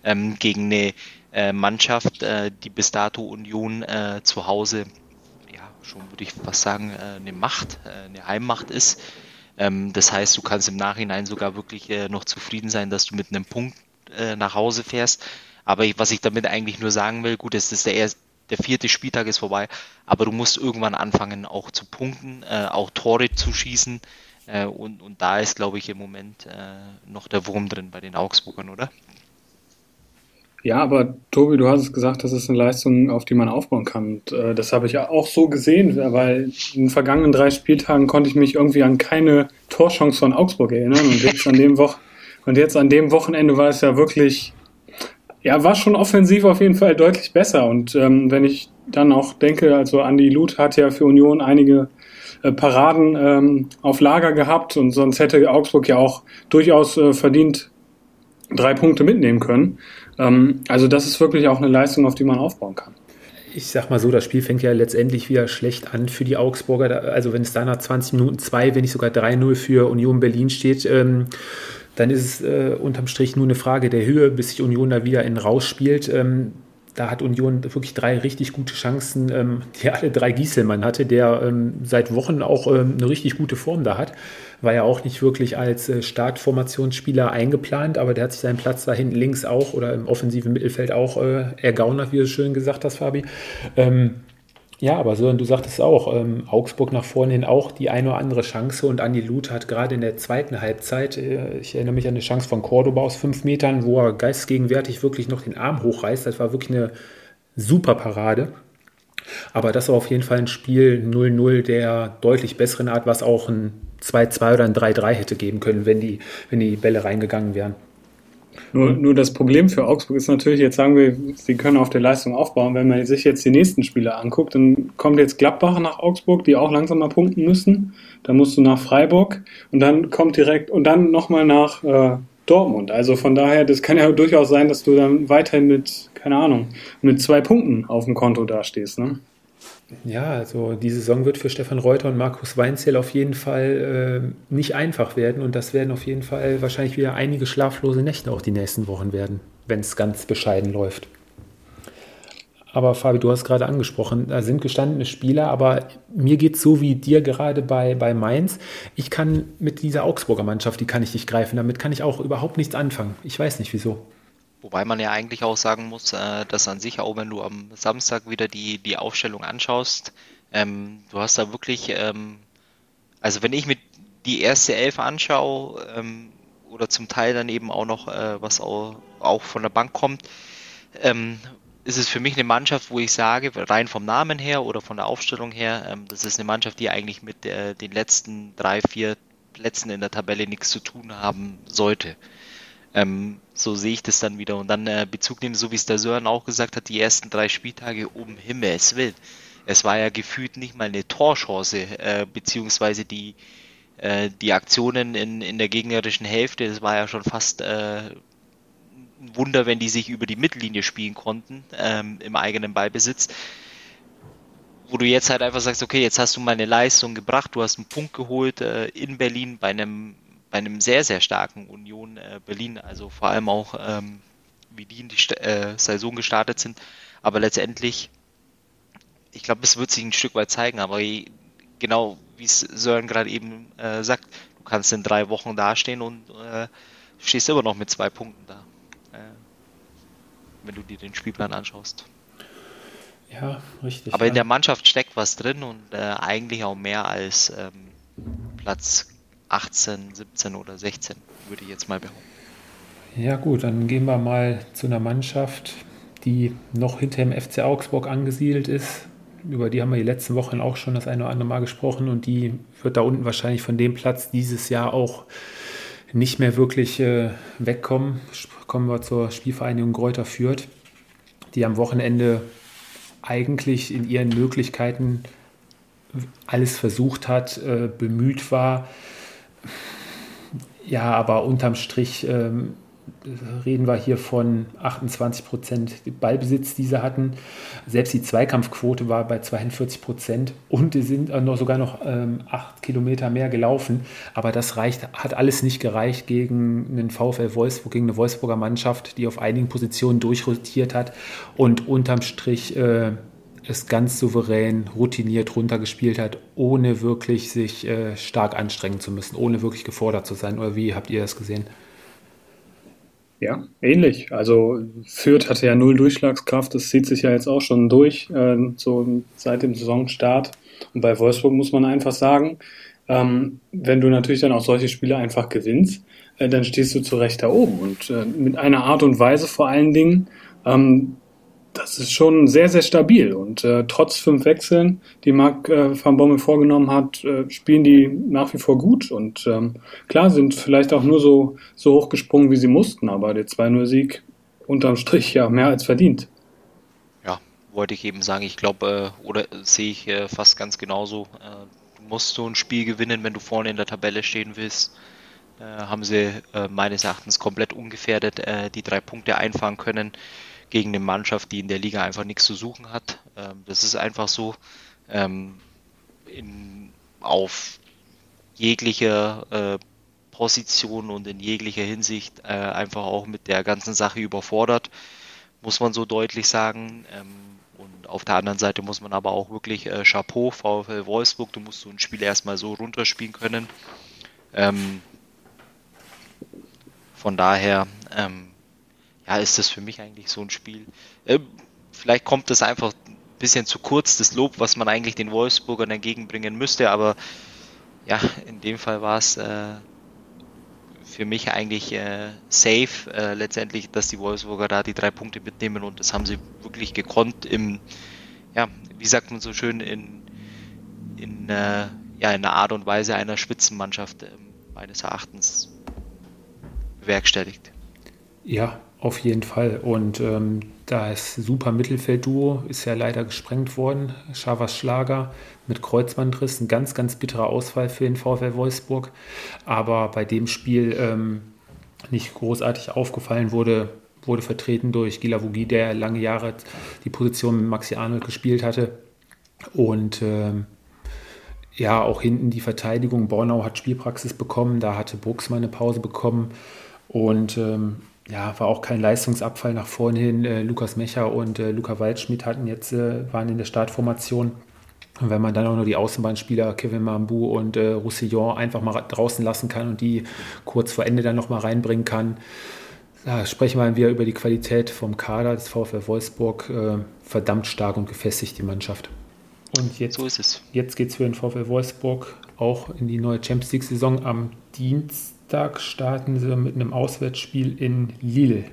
ähm, gegen eine äh, Mannschaft, äh, die bis dato Union äh, zu Hause, ja, schon würde ich fast sagen, äh, eine Macht, eine Heimmacht ist. Ähm, das heißt, du kannst im Nachhinein sogar wirklich noch zufrieden sein, dass du mit einem Punkt nach Hause fährst. Aber ich, was ich damit eigentlich nur sagen will, gut, es ist der, erste, der vierte Spieltag ist vorbei, aber du musst irgendwann anfangen, auch zu punkten, äh, auch Tore zu schießen. Äh, und, und da ist, glaube ich, im Moment äh, noch der Wurm drin bei den Augsburgern, oder? Ja, aber Tobi, du hast es gesagt, das ist eine Leistung, auf die man aufbauen kann. Und, äh, das habe ich ja auch so gesehen, weil in den vergangenen drei Spieltagen konnte ich mich irgendwie an keine Torchance von Augsburg erinnern. Und jetzt an dem, Wo und jetzt an dem Wochenende war es ja wirklich, ja, war schon offensiv auf jeden Fall deutlich besser. Und ähm, wenn ich dann auch denke, also Andy Luth hat ja für Union einige äh, Paraden ähm, auf Lager gehabt und sonst hätte Augsburg ja auch durchaus äh, verdient drei Punkte mitnehmen können. Ähm, also das ist wirklich auch eine Leistung, auf die man aufbauen kann. Ich sag mal so, das Spiel fängt ja letztendlich wieder schlecht an für die Augsburger. Also wenn es da nach 20 Minuten 2, wenn nicht sogar 3-0 für Union Berlin steht, ähm, dann ist es äh, unterm Strich nur eine Frage der Höhe, bis sich Union da wieder in rausspielt. Ähm, da hat Union wirklich drei richtig gute Chancen, ähm, die alle drei Gieselmann hatte, der ähm, seit Wochen auch ähm, eine richtig gute Form da hat war ja auch nicht wirklich als äh, Startformationsspieler eingeplant, aber der hat sich seinen Platz da hinten links auch oder im offensiven Mittelfeld auch äh, ergaunert, wie du schön gesagt hast, Fabi. Ähm, ja, aber und du sagtest auch, ähm, Augsburg nach vorne hin auch die eine oder andere Chance und Andi Luth hat gerade in der zweiten Halbzeit, äh, ich erinnere mich an eine Chance von Cordoba aus fünf Metern, wo er geistgegenwärtig wirklich noch den Arm hochreißt. Das war wirklich eine super Parade. Aber das war auf jeden Fall ein Spiel 0-0 der deutlich besseren Art, was auch ein 2-2 oder ein 3-3 hätte geben können, wenn die, wenn die Bälle reingegangen wären. Nur, nur das Problem für Augsburg ist natürlich, jetzt sagen wir, sie können auf der Leistung aufbauen. Wenn man sich jetzt die nächsten Spiele anguckt, dann kommt jetzt Gladbach nach Augsburg, die auch langsam mal punkten müssen. Dann musst du nach Freiburg und dann kommt direkt und dann nochmal nach äh, Dortmund. Also von daher, das kann ja durchaus sein, dass du dann weiterhin mit, keine Ahnung, mit zwei Punkten auf dem Konto dastehst. Ne? Ja, also die Saison wird für Stefan Reuter und Markus Weinzell auf jeden Fall äh, nicht einfach werden und das werden auf jeden Fall wahrscheinlich wieder einige schlaflose Nächte auch die nächsten Wochen werden, wenn es ganz bescheiden läuft. Aber Fabi, du hast gerade angesprochen, da sind gestandene Spieler, aber mir geht es so wie dir gerade bei, bei Mainz. Ich kann mit dieser Augsburger Mannschaft, die kann ich nicht greifen, damit kann ich auch überhaupt nichts anfangen. Ich weiß nicht wieso. Wobei man ja eigentlich auch sagen muss, äh, dass an sich, auch wenn du am Samstag wieder die, die Aufstellung anschaust, ähm, du hast da wirklich, ähm, also wenn ich mir die erste Elf anschaue, ähm, oder zum Teil dann eben auch noch, äh, was auch, auch von der Bank kommt, ähm, ist es für mich eine Mannschaft, wo ich sage, rein vom Namen her oder von der Aufstellung her, ähm, das ist eine Mannschaft, die eigentlich mit äh, den letzten drei, vier Plätzen in der Tabelle nichts zu tun haben sollte. Ähm, so sehe ich das dann wieder. Und dann äh, Bezug nehmen, so wie es der Sören auch gesagt hat, die ersten drei Spieltage um Himmels Willen. Es war ja gefühlt nicht mal eine Torchance, äh, beziehungsweise die, äh, die Aktionen in, in der gegnerischen Hälfte, das war ja schon fast äh, ein Wunder, wenn die sich über die Mittellinie spielen konnten, ähm, im eigenen Ballbesitz. wo du jetzt halt einfach sagst, okay, jetzt hast du mal eine Leistung gebracht, du hast einen Punkt geholt äh, in Berlin bei einem, bei einem sehr, sehr starken Union äh, Berlin, also vor allem auch, ähm, wie die in die äh, Saison gestartet sind. Aber letztendlich, ich glaube, es wird sich ein Stück weit zeigen, aber genau wie es Sören gerade eben äh, sagt, du kannst in drei Wochen dastehen und äh, stehst immer noch mit zwei Punkten da, äh, wenn du dir den Spielplan anschaust. Ja, richtig. Aber ja. in der Mannschaft steckt was drin und äh, eigentlich auch mehr als ähm, Platz 18, 17 oder 16, würde ich jetzt mal behaupten. Ja gut, dann gehen wir mal zu einer Mannschaft, die noch hinter dem FC Augsburg angesiedelt ist. Über die haben wir die letzten Wochen auch schon das eine oder andere Mal gesprochen und die wird da unten wahrscheinlich von dem Platz dieses Jahr auch nicht mehr wirklich äh, wegkommen. Kommen wir zur Spielvereinigung Gräuter Fürth, die am Wochenende eigentlich in ihren Möglichkeiten alles versucht hat, äh, bemüht war. Ja, aber unterm Strich ähm, reden wir hier von 28 Prozent Ballbesitz, die sie hatten. Selbst die Zweikampfquote war bei 42 Prozent und sie sind noch, sogar noch ähm, acht Kilometer mehr gelaufen. Aber das reicht, hat alles nicht gereicht gegen einen VfL Wolfsburg, gegen eine Wolfsburger Mannschaft, die auf einigen Positionen durchrotiert hat und unterm Strich äh, es ganz souverän, routiniert runtergespielt hat, ohne wirklich sich äh, stark anstrengen zu müssen, ohne wirklich gefordert zu sein. Oder wie habt ihr das gesehen? Ja, ähnlich. Also Fürth hatte ja null Durchschlagskraft, das zieht sich ja jetzt auch schon durch, äh, so seit dem Saisonstart. Und bei Wolfsburg muss man einfach sagen, ähm, wenn du natürlich dann auch solche Spiele einfach gewinnst, äh, dann stehst du zu Recht da oben. Und äh, mit einer Art und Weise vor allen Dingen, ähm, das ist schon sehr, sehr stabil. Und äh, trotz fünf Wechseln, die Marc äh, van Bommel vorgenommen hat, äh, spielen die nach wie vor gut. Und ähm, klar, sind vielleicht auch nur so, so hoch gesprungen, wie sie mussten. Aber der 2-0-Sieg unterm Strich ja mehr als verdient. Ja, wollte ich eben sagen. Ich glaube, äh, oder sehe ich äh, fast ganz genauso. Äh, du musst so ein Spiel gewinnen, wenn du vorne in der Tabelle stehen willst. Äh, haben sie äh, meines Erachtens komplett ungefährdet äh, die drei Punkte einfahren können gegen eine Mannschaft, die in der Liga einfach nichts zu suchen hat. Ähm, das ist einfach so. Ähm, in, auf jeglicher äh, Position und in jeglicher Hinsicht äh, einfach auch mit der ganzen Sache überfordert, muss man so deutlich sagen. Ähm, und auf der anderen Seite muss man aber auch wirklich äh, Chapeau, VfL Wolfsburg, du musst so ein Spiel erstmal so runterspielen können. Ähm, von daher ähm, ja, ist das für mich eigentlich so ein Spiel. Äh, vielleicht kommt das einfach ein bisschen zu kurz, das Lob, was man eigentlich den Wolfsburgern entgegenbringen müsste, aber ja, in dem Fall war es äh, für mich eigentlich äh, safe äh, letztendlich, dass die Wolfsburger da die drei Punkte mitnehmen und das haben sie wirklich gekonnt im, ja, wie sagt man so schön, in, in, äh, ja, in einer Art und Weise einer Spitzenmannschaft äh, meines Erachtens bewerkstelligt. Ja, auf jeden Fall. Und ähm, das super Mittelfeldduo ist ja leider gesprengt worden. Schavas Schlager mit Kreuzbandriss, ein ganz, ganz bitterer Ausfall für den VfL Wolfsburg. Aber bei dem Spiel ähm, nicht großartig aufgefallen wurde, wurde vertreten durch Gila Vugi, der lange Jahre die Position mit Maxi Arnold gespielt hatte. Und ähm, ja, auch hinten die Verteidigung. Bornau hat Spielpraxis bekommen, da hatte Brooks mal eine Pause bekommen. Und ähm, ja, war auch kein Leistungsabfall nach vorne hin. Äh, Lukas Mecher und äh, Luca Waldschmidt hatten jetzt, äh, waren in der Startformation. Und wenn man dann auch nur die Außenbahnspieler Kevin Mambu und äh, Roussillon einfach mal draußen lassen kann und die kurz vor Ende dann nochmal reinbringen kann, da sprechen wir wieder über die Qualität vom Kader des VfL Wolfsburg. Äh, verdammt stark und gefestigt, die Mannschaft. Und jetzt, so Jetzt geht es für den VfL Wolfsburg auch in die neue Champions League-Saison am Dienstag. Dienstag starten sie mit einem Auswärtsspiel in Lille.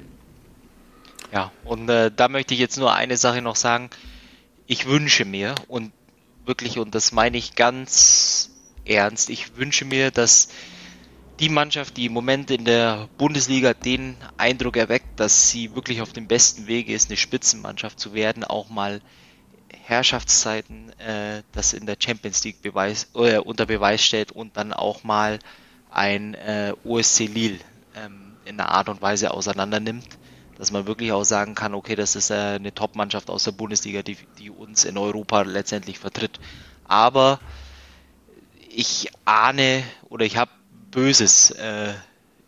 Ja, und äh, da möchte ich jetzt nur eine Sache noch sagen. Ich wünsche mir und wirklich, und das meine ich ganz ernst, ich wünsche mir, dass die Mannschaft, die im Moment in der Bundesliga den Eindruck erweckt, dass sie wirklich auf dem besten Wege ist, eine Spitzenmannschaft zu werden, auch mal Herrschaftszeiten äh, das in der Champions League Beweis, äh, unter Beweis stellt und dann auch mal ein äh, OSC Lille ähm, in einer Art und Weise auseinander nimmt. dass man wirklich auch sagen kann, okay, das ist äh, eine Top-Mannschaft aus der Bundesliga, die, die uns in Europa letztendlich vertritt. Aber ich ahne oder ich habe Böses äh,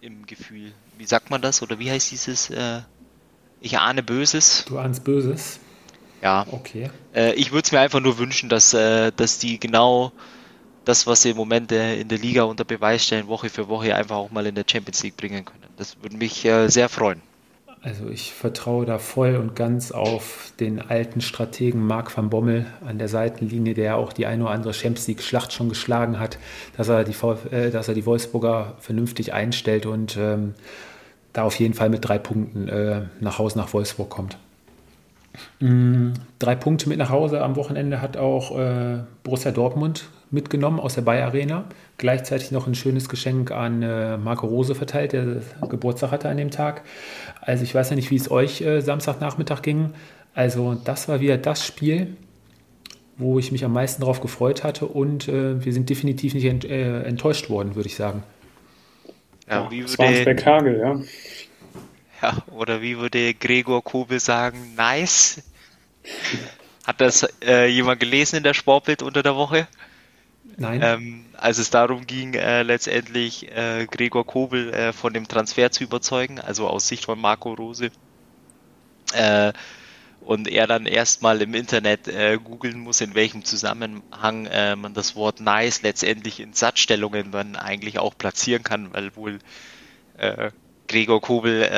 im Gefühl. Wie sagt man das? Oder wie heißt dieses? Äh, ich ahne Böses. Du ahnst Böses? Ja. Okay. Äh, ich würde es mir einfach nur wünschen, dass, äh, dass die genau das, was sie im Moment äh, in der Liga unter Beweis stellen, Woche für Woche einfach auch mal in der Champions League bringen können. Das würde mich äh, sehr freuen. Also ich vertraue da voll und ganz auf den alten Strategen Marc van Bommel an der Seitenlinie, der auch die eine oder andere Champions League Schlacht schon geschlagen hat, dass er die, äh, dass er die Wolfsburger vernünftig einstellt und ähm, da auf jeden Fall mit drei Punkten äh, nach Hause nach Wolfsburg kommt. Mhm, drei Punkte mit nach Hause am Wochenende hat auch äh, Borussia Dortmund mitgenommen aus der Bayer Arena. Gleichzeitig noch ein schönes Geschenk an äh, Marco Rose verteilt, der Geburtstag hatte an dem Tag. Also ich weiß ja nicht, wie es euch äh, Samstagnachmittag ging. Also das war wieder das Spiel, wo ich mich am meisten darauf gefreut hatte und äh, wir sind definitiv nicht ent, äh, enttäuscht worden, würde ich sagen. Ja, wie das war ein Spektakel, ja. Ja, oder wie würde Gregor Kobel sagen, nice. Hat das äh, jemand gelesen in der Sportbild unter der Woche? Nein. Ähm, als es darum ging, äh, letztendlich äh, Gregor Kobel äh, von dem Transfer zu überzeugen, also aus Sicht von Marco Rose. Äh, und er dann erstmal im Internet äh, googeln muss, in welchem Zusammenhang man das Wort nice letztendlich in Satzstellungen dann eigentlich auch platzieren kann, weil wohl Gregor Kobel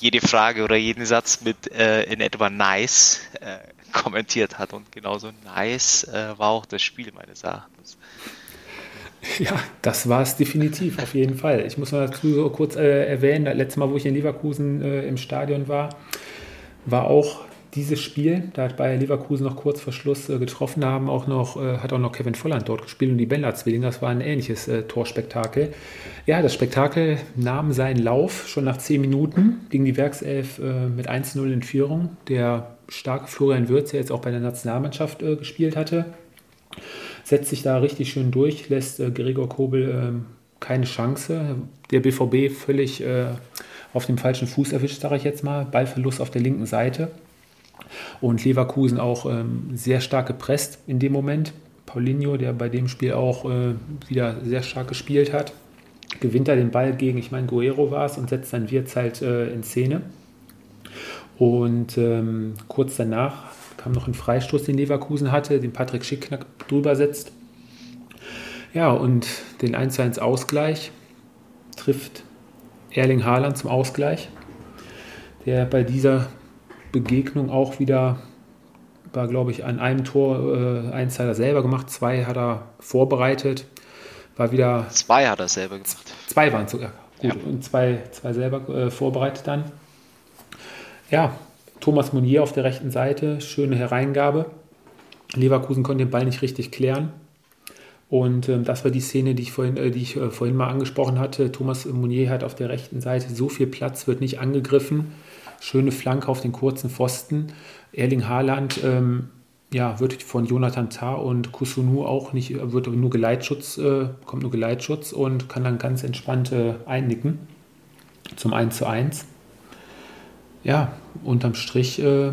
jede Frage oder jeden Satz mit in etwa nice kommentiert hat. Und genauso nice äh, war auch das Spiel meines Erachtens. (laughs) Ja, das war es definitiv, auf jeden Fall. Ich muss mal dazu so kurz äh, erwähnen, das letzte Mal, wo ich in Leverkusen äh, im Stadion war, war auch dieses Spiel, da hat Bayer Leverkusen noch kurz vor Schluss äh, getroffen haben, auch noch, äh, hat auch noch Kevin Volland dort gespielt und die Bender-Zwillinge, das war ein ähnliches äh, Torspektakel. Ja, das Spektakel nahm seinen Lauf, schon nach zehn Minuten ging die Werkself äh, mit 1-0 in Führung. Der starke Florian Würz, der jetzt auch bei der Nationalmannschaft äh, gespielt hatte, setzt sich da richtig schön durch, lässt äh, Gregor Kobel ähm, keine Chance. Der BVB völlig auf dem falschen Fuß erwischt, sage ich jetzt mal. Ballverlust auf der linken Seite. Und Leverkusen auch ähm, sehr stark gepresst in dem Moment. Paulinho, der bei dem Spiel auch äh, wieder sehr stark gespielt hat, gewinnt da den Ball gegen, ich meine, Guerrero war es und setzt dann Wirtz halt äh, in Szene. Und ähm, kurz danach kam noch ein Freistoß, den Leverkusen hatte, den Patrick Schick drüber setzt. Ja, und den 1-1 Ausgleich trifft Erling Haaland zum Ausgleich, der bei dieser Begegnung auch wieder, war glaube ich an einem Tor, äh, eins hat er selber gemacht, zwei hat er vorbereitet, war wieder. Zwei hat er selber gemacht. Zwei waren sogar. Gut, ja. und zwei, zwei selber äh, vorbereitet dann. Ja, Thomas Monier auf der rechten Seite, schöne Hereingabe. Leverkusen konnte den Ball nicht richtig klären. Und ähm, das war die Szene, die ich, vorhin, äh, die ich äh, vorhin mal angesprochen hatte. Thomas Monier hat auf der rechten Seite so viel Platz, wird nicht angegriffen. Schöne Flanke auf den kurzen Pfosten. Erling Haaland ähm, ja, wird von Jonathan Tah und Kusunu auch nicht, wird nur Geleitschutz, äh, kommt nur Geleitschutz und kann dann ganz entspannt äh, einnicken zum 1 zu 1. Ja, unterm Strich äh,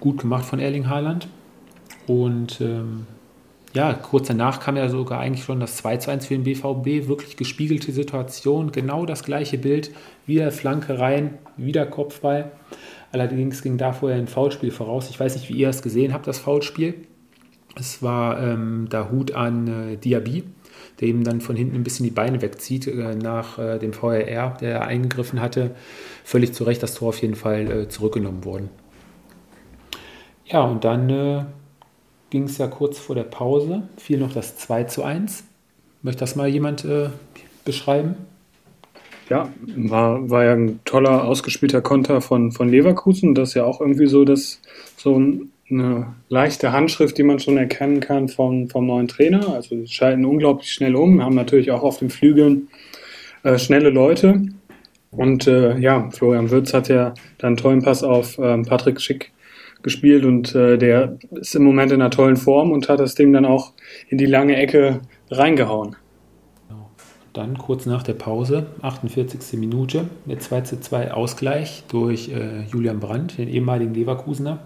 gut gemacht von Erling Haaland. Und ähm, ja, kurz danach kam ja sogar eigentlich schon das 2 zu 1 für den BVB, wirklich gespiegelte Situation, genau das gleiche Bild, wieder Flanke rein, wieder Kopfball. Allerdings ging da vorher ein Foulspiel voraus. Ich weiß nicht, wie ihr es gesehen habt, das Foulspiel. Es war ähm, der Hut an äh, Diaby, der ihm dann von hinten ein bisschen die Beine wegzieht äh, nach äh, dem VRR, der eingegriffen hatte. Völlig zu Recht das Tor auf jeden Fall äh, zurückgenommen worden. Ja, und dann äh, ging es ja kurz vor der Pause, fiel noch das 2 zu 1. Möchte das mal jemand äh, beschreiben? Ja, war, war ja ein toller, ausgespielter Konter von, von Leverkusen. Das ist ja auch irgendwie so, dass so eine leichte Handschrift, die man schon erkennen kann vom, vom neuen Trainer. Also sie schalten unglaublich schnell um, haben natürlich auch auf den Flügeln äh, schnelle Leute. Und äh, ja, Florian Würz hat ja dann einen tollen Pass auf ähm, Patrick Schick gespielt und äh, der ist im Moment in einer tollen Form und hat das Ding dann auch in die lange Ecke reingehauen. dann kurz nach der Pause, 48. Minute, mit 2 zu 2 Ausgleich durch äh, Julian Brandt, den ehemaligen Leverkusener.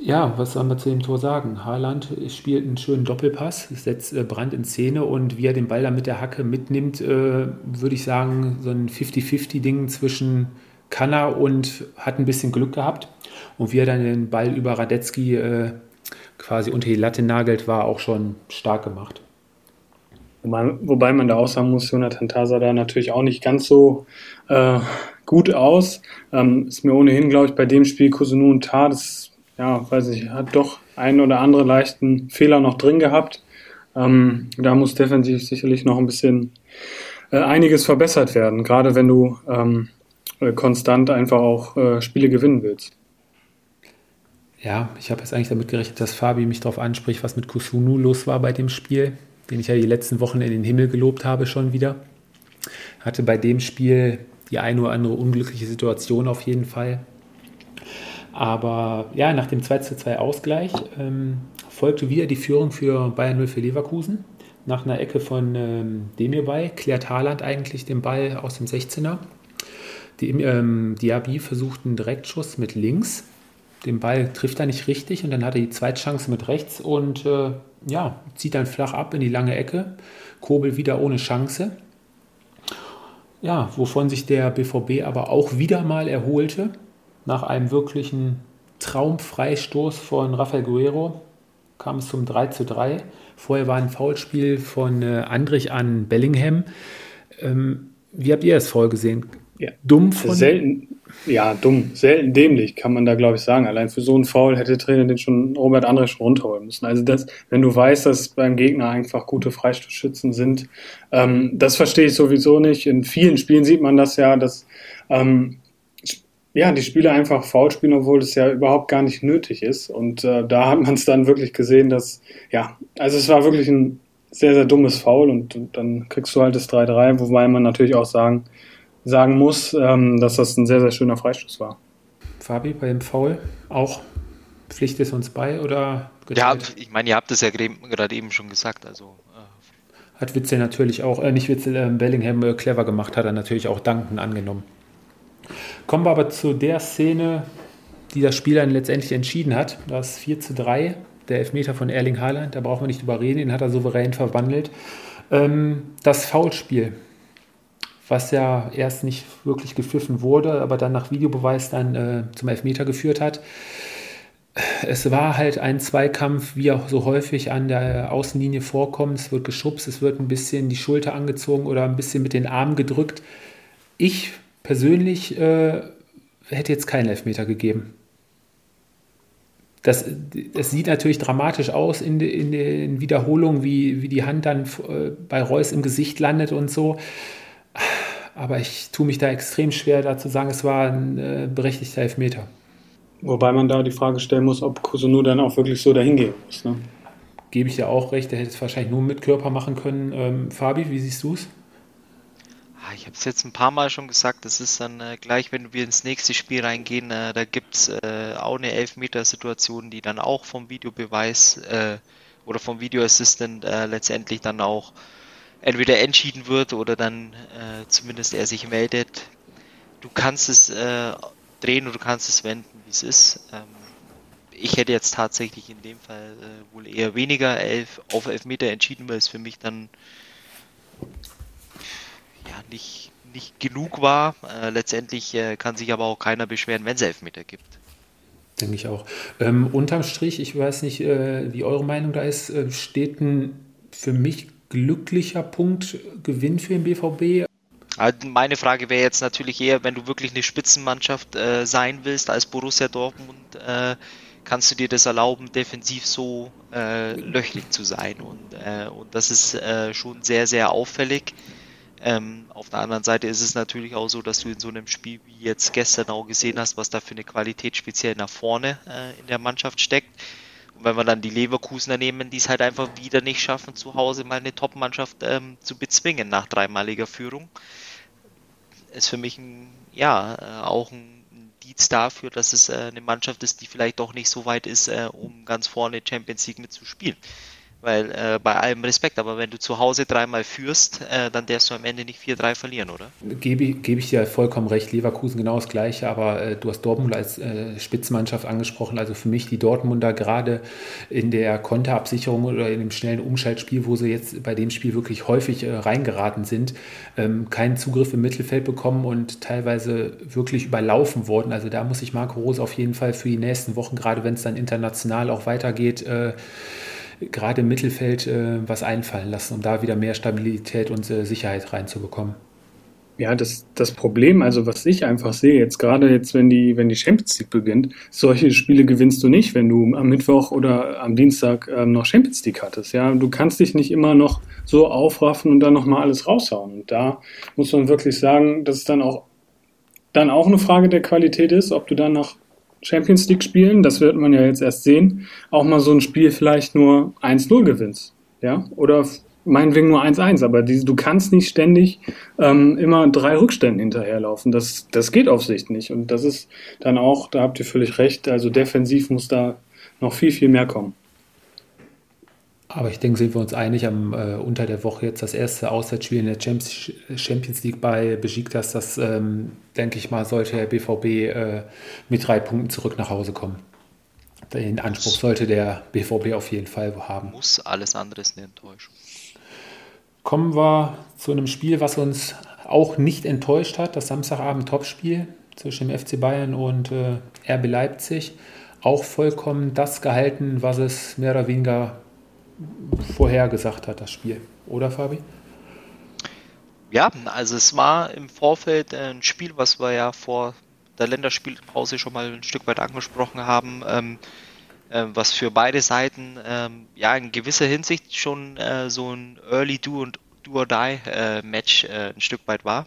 Ja, was soll man zu dem Tor sagen? Haaland spielt einen schönen Doppelpass, setzt äh, Brandt in Szene und wie er den Ball dann mit der Hacke mitnimmt, äh, würde ich sagen, so ein 50-50-Ding zwischen Kanner und hat ein bisschen Glück gehabt. Und wie er dann den Ball über Radetzky äh, quasi unter die Latte nagelt, war auch schon stark gemacht. Wobei man da auch sagen muss, Jonathan Tasa da natürlich auch nicht ganz so äh, gut aus. Ähm, ist mir ohnehin, glaube ich, bei dem Spiel Kusunu und Tar, das, ja, weiß ich, hat doch einen oder andere leichten Fehler noch drin gehabt. Ähm, da muss defensiv sicherlich noch ein bisschen äh, einiges verbessert werden, gerade wenn du ähm, äh, konstant einfach auch äh, Spiele gewinnen willst. Ja, ich habe jetzt eigentlich damit gerechnet, dass Fabi mich darauf anspricht, was mit Kusunu los war bei dem Spiel, den ich ja die letzten Wochen in den Himmel gelobt habe schon wieder. Hatte bei dem Spiel die eine oder andere unglückliche Situation auf jeden Fall. Aber ja, nach dem 2 zu 2 Ausgleich ähm, folgte wieder die Führung für Bayern 0 für Leverkusen. Nach einer Ecke von ähm, Demirbay klärt Haaland eigentlich den Ball aus dem 16er. Die, ähm, Diaby versucht einen Direktschuss mit links den Ball trifft er nicht richtig und dann hat er die Zweitchance mit rechts und äh, ja, zieht dann flach ab in die lange Ecke. Kobel wieder ohne Chance. Ja, wovon sich der BVB aber auch wieder mal erholte, nach einem wirklichen Traumfreistoß von Rafael Guerrero kam es zum 3 zu 3. Vorher war ein Foulspiel von äh, Andrich an Bellingham. Ähm, wie habt ihr das Foul gesehen? Ja. Dumm von. Selten, ja, dumm, selten dämlich, kann man da, glaube ich, sagen. Allein für so einen Foul hätte Trainer den schon Robert André schon runterholen müssen. Also das, wenn du weißt, dass beim Gegner einfach gute Freistoßschützen sind, ähm, das verstehe ich sowieso nicht. In vielen Spielen sieht man das ja, dass ähm, ja, die Spieler einfach faul spielen, obwohl das ja überhaupt gar nicht nötig ist. Und äh, da hat man es dann wirklich gesehen, dass, ja, also es war wirklich ein sehr, sehr dummes Foul und, und dann kriegst du halt das 3-3, wobei man natürlich auch sagen, sagen muss, ähm, dass das ein sehr, sehr schöner Freistoß war. Fabi, bei dem Foul auch Pflicht ist uns bei oder geteilt? Ja, ich meine, ihr habt es ja gerade eben schon gesagt. Also, äh. Hat Witzel natürlich auch, äh, nicht Witzel, äh, Bellingham äh, clever gemacht, hat er natürlich auch dankend angenommen. Kommen wir aber zu der Szene, die das Spiel dann letztendlich entschieden hat. Das 4 zu 3, der Elfmeter von Erling Haaland, da brauchen wir nicht drüber reden, den hat er souverän verwandelt. Ähm, das Foulspiel, was ja erst nicht wirklich gepfiffen wurde, aber dann nach Videobeweis dann äh, zum Elfmeter geführt hat. Es war halt ein Zweikampf, wie auch so häufig an der Außenlinie vorkommt. Es wird geschubst, es wird ein bisschen die Schulter angezogen oder ein bisschen mit den Armen gedrückt. Ich persönlich äh, hätte jetzt keinen Elfmeter gegeben. Das, das sieht natürlich dramatisch aus in, de, in den Wiederholungen, wie, wie die Hand dann äh, bei Reus im Gesicht landet und so aber ich tue mich da extrem schwer, da zu sagen, es war ein äh, berechtigter Elfmeter. Wobei man da die Frage stellen muss, ob Kusunu dann auch wirklich so dahin gehen muss. Ne? Gebe ich ja auch recht, der hätte es wahrscheinlich nur mit Körper machen können. Ähm, Fabi, wie siehst du es? Ah, ich habe es jetzt ein paar Mal schon gesagt, das ist dann äh, gleich, wenn wir ins nächste Spiel reingehen, äh, da gibt es äh, auch eine Elfmeter-Situation, die dann auch vom Videobeweis äh, oder vom Videoassistent äh, letztendlich dann auch entweder entschieden wird oder dann äh, zumindest er sich meldet. Du kannst es äh, drehen oder du kannst es wenden, wie es ist. Ähm, ich hätte jetzt tatsächlich in dem Fall äh, wohl eher weniger elf, auf Elfmeter entschieden, weil es für mich dann ja nicht, nicht genug war. Äh, letztendlich äh, kann sich aber auch keiner beschweren, wenn es Elfmeter gibt. Denke ich auch. Ähm, unterm Strich, ich weiß nicht, äh, wie eure Meinung da ist, äh, steht ein für mich glücklicher Punktgewinn für den BVB? Also meine Frage wäre jetzt natürlich eher, wenn du wirklich eine Spitzenmannschaft äh, sein willst als Borussia Dortmund, äh, kannst du dir das erlauben, defensiv so äh, löchrig zu sein. Und, äh, und das ist äh, schon sehr, sehr auffällig. Ähm, auf der anderen Seite ist es natürlich auch so, dass du in so einem Spiel wie jetzt gestern auch gesehen hast, was da für eine Qualität speziell nach vorne äh, in der Mannschaft steckt wenn wir dann die Leverkusener nehmen, die es halt einfach wieder nicht schaffen, zu Hause mal eine Top-Mannschaft ähm, zu bezwingen nach dreimaliger Führung, ist für mich ein, ja, äh, auch ein Indiz dafür, dass es äh, eine Mannschaft ist, die vielleicht doch nicht so weit ist, äh, um ganz vorne Champions League mitzuspielen. Weil äh, bei allem Respekt, aber wenn du zu Hause dreimal führst, äh, dann darfst du am Ende nicht 4-3 verlieren, oder? Gebe, gebe ich dir vollkommen recht. Leverkusen genau das Gleiche, aber äh, du hast Dortmund als äh, Spitzenmannschaft angesprochen. Also für mich die Dortmunder gerade in der Konterabsicherung oder in dem schnellen Umschaltspiel, wo sie jetzt bei dem Spiel wirklich häufig äh, reingeraten sind, ähm, keinen Zugriff im Mittelfeld bekommen und teilweise wirklich überlaufen worden. Also da muss ich Marco Rose auf jeden Fall für die nächsten Wochen, gerade wenn es dann international auch weitergeht, äh, gerade im Mittelfeld äh, was einfallen lassen, um da wieder mehr Stabilität und äh, Sicherheit reinzubekommen. Ja, das, das Problem, also was ich einfach sehe, jetzt gerade jetzt, wenn die, wenn die Champions League beginnt, solche Spiele gewinnst du nicht, wenn du am Mittwoch oder am Dienstag ähm, noch Champions League hattest. Ja, du kannst dich nicht immer noch so aufraffen und dann nochmal alles raushauen. Und da muss man wirklich sagen, dass es dann auch, dann auch eine Frage der Qualität ist, ob du dann nach Champions League spielen, das wird man ja jetzt erst sehen, auch mal so ein Spiel vielleicht nur 1-0 gewinnst. Ja, oder meinetwegen nur 1-1, aber die, du kannst nicht ständig ähm, immer drei Rückständen hinterherlaufen. Das, das geht auf Sicht nicht. Und das ist dann auch, da habt ihr völlig recht, also defensiv muss da noch viel, viel mehr kommen. Aber ich denke, sind wir uns einig, am, äh, unter der Woche jetzt das erste Auswärtsspiel in der Champions League bei Besiktas, das, ähm, denke ich mal, sollte der BVB äh, mit drei Punkten zurück nach Hause kommen. Den Anspruch sollte der BVB auf jeden Fall haben. Muss alles andere ist eine Enttäuschung. Kommen wir zu einem Spiel, was uns auch nicht enttäuscht hat, das Samstagabend-Topspiel zwischen dem FC Bayern und äh, RB Leipzig. Auch vollkommen das gehalten, was es mehr oder weniger vorhergesagt hat, das Spiel. Oder Fabi? Ja, also es war im Vorfeld ein Spiel, was wir ja vor der Länderspielpause schon mal ein Stück weit angesprochen haben, ähm, äh, was für beide Seiten ähm, ja in gewisser Hinsicht schon äh, so ein Early Do und Do or Die äh, Match äh, ein Stück weit war.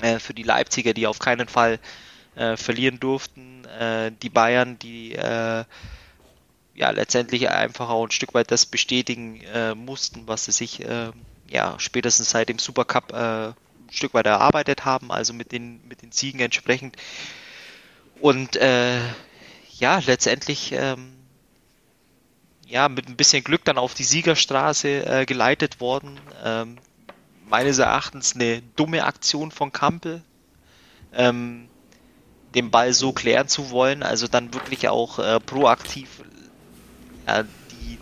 Äh, für die Leipziger, die auf keinen Fall äh, verlieren durften, die Bayern, die ja letztendlich einfach auch ein Stück weit das bestätigen äh, mussten, was sie sich äh, ja spätestens seit dem Supercup äh, ein Stück weit erarbeitet haben, also mit den mit den Siegen entsprechend. Und äh, ja, letztendlich ähm, ja mit ein bisschen Glück dann auf die Siegerstraße äh, geleitet worden. Ähm, meines Erachtens eine dumme Aktion von Kampel. Ähm, den Ball so klären zu wollen, also dann wirklich auch äh, proaktiv äh, die,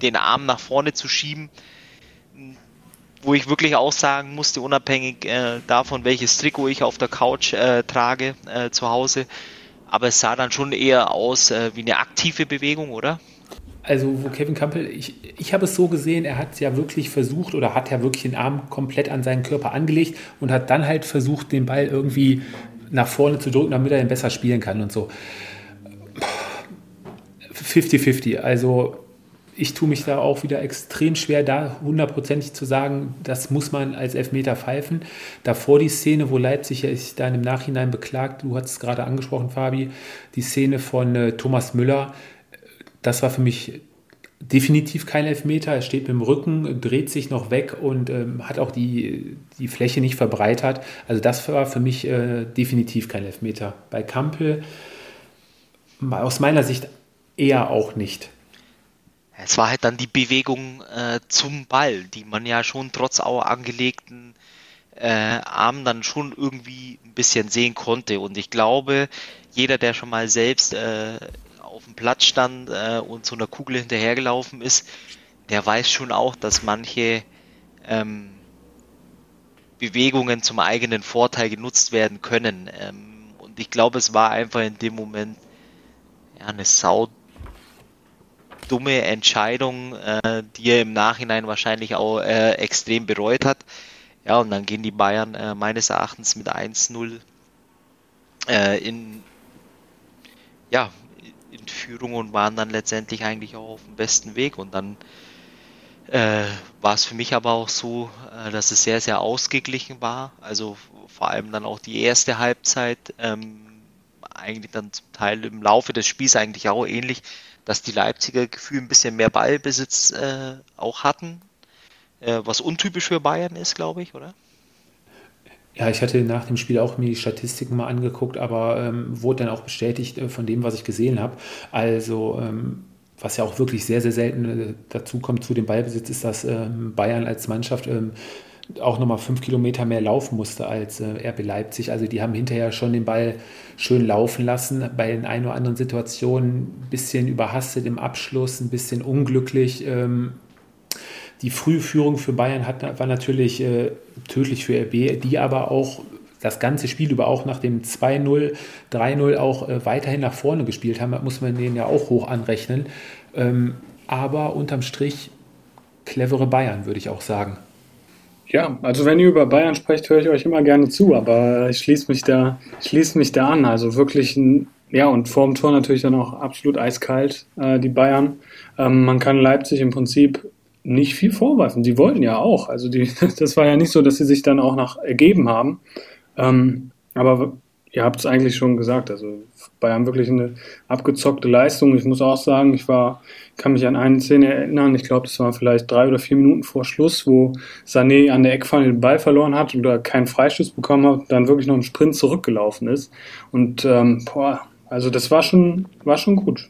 den Arm nach vorne zu schieben, wo ich wirklich auch sagen musste, unabhängig äh, davon, welches Trikot ich auf der Couch äh, trage äh, zu Hause, aber es sah dann schon eher aus äh, wie eine aktive Bewegung, oder? Also, wo Kevin Campbell, ich, ich habe es so gesehen, er hat ja wirklich versucht oder hat ja wirklich den Arm komplett an seinen Körper angelegt und hat dann halt versucht, den Ball irgendwie nach vorne zu drücken, damit er ihn besser spielen kann und so. 50-50. Also ich tue mich da auch wieder extrem schwer, da hundertprozentig zu sagen, das muss man als Elfmeter pfeifen. Davor die Szene, wo Leipzig sich dann im Nachhinein beklagt, du hast es gerade angesprochen, Fabi, die Szene von äh, Thomas Müller, das war für mich definitiv kein Elfmeter. Er steht mit dem Rücken, dreht sich noch weg und ähm, hat auch die, die Fläche nicht verbreitert. Also das war für mich äh, definitiv kein Elfmeter. Bei Kampel aus meiner Sicht eher auch nicht. Es war halt dann die Bewegung äh, zum Ball, die man ja schon trotz auch angelegten äh, Armen dann schon irgendwie ein bisschen sehen konnte. Und ich glaube, jeder, der schon mal selbst äh, auf dem Platz stand äh, und so einer Kugel hinterhergelaufen ist, der weiß schon auch, dass manche ähm, Bewegungen zum eigenen Vorteil genutzt werden können. Ähm, und ich glaube, es war einfach in dem Moment ja, eine sau dumme Entscheidung, äh, die er im Nachhinein wahrscheinlich auch äh, extrem bereut hat. Ja, und dann gehen die Bayern äh, meines Erachtens mit 1-0 äh, in, ja, in Führung und waren dann letztendlich eigentlich auch auf dem besten Weg. Und dann äh, war es für mich aber auch so, äh, dass es sehr, sehr ausgeglichen war. Also vor allem dann auch die erste Halbzeit, ähm, eigentlich dann zum Teil im Laufe des Spiels eigentlich auch ähnlich dass die Leipziger Gefühl ein bisschen mehr Ballbesitz äh, auch hatten, äh, was untypisch für Bayern ist, glaube ich, oder? Ja, ich hatte nach dem Spiel auch mir die Statistiken mal angeguckt, aber ähm, wurde dann auch bestätigt äh, von dem, was ich gesehen habe. Also ähm, was ja auch wirklich sehr, sehr selten äh, dazu kommt zu dem Ballbesitz, ist, dass ähm, Bayern als Mannschaft ähm, auch nochmal fünf Kilometer mehr laufen musste als äh, RB Leipzig. Also die haben hinterher schon den Ball schön laufen lassen. Bei den ein oder anderen Situationen ein bisschen überhastet im Abschluss, ein bisschen unglücklich. Ähm, die Frühführung für Bayern hat, war natürlich äh, tödlich für RB, die aber auch das ganze Spiel über auch nach dem 2-0, 3-0 auch äh, weiterhin nach vorne gespielt haben, muss man denen ja auch hoch anrechnen. Ähm, aber unterm Strich clevere Bayern, würde ich auch sagen. Ja, also wenn ihr über Bayern sprecht, höre ich euch immer gerne zu, aber ich schließe mich da, schließe mich da an. Also wirklich ja, und vorm Tor natürlich dann auch absolut eiskalt, äh, die Bayern. Ähm, man kann Leipzig im Prinzip nicht viel vorwerfen. Die wollten ja auch. Also die, (laughs) das war ja nicht so, dass sie sich dann auch nach ergeben haben. Ähm, aber ihr habt es eigentlich schon gesagt. Also Bayern wirklich eine abgezockte Leistung. Ich muss auch sagen, ich war, kann mich an eine Szene erinnern. Ich glaube, das war vielleicht drei oder vier Minuten vor Schluss, wo Sané an der Eckfahne den Ball verloren hat oder keinen Freischuss bekommen hat, dann wirklich noch einen Sprint zurückgelaufen ist. Und ähm, boah, also das war schon, war schon gut.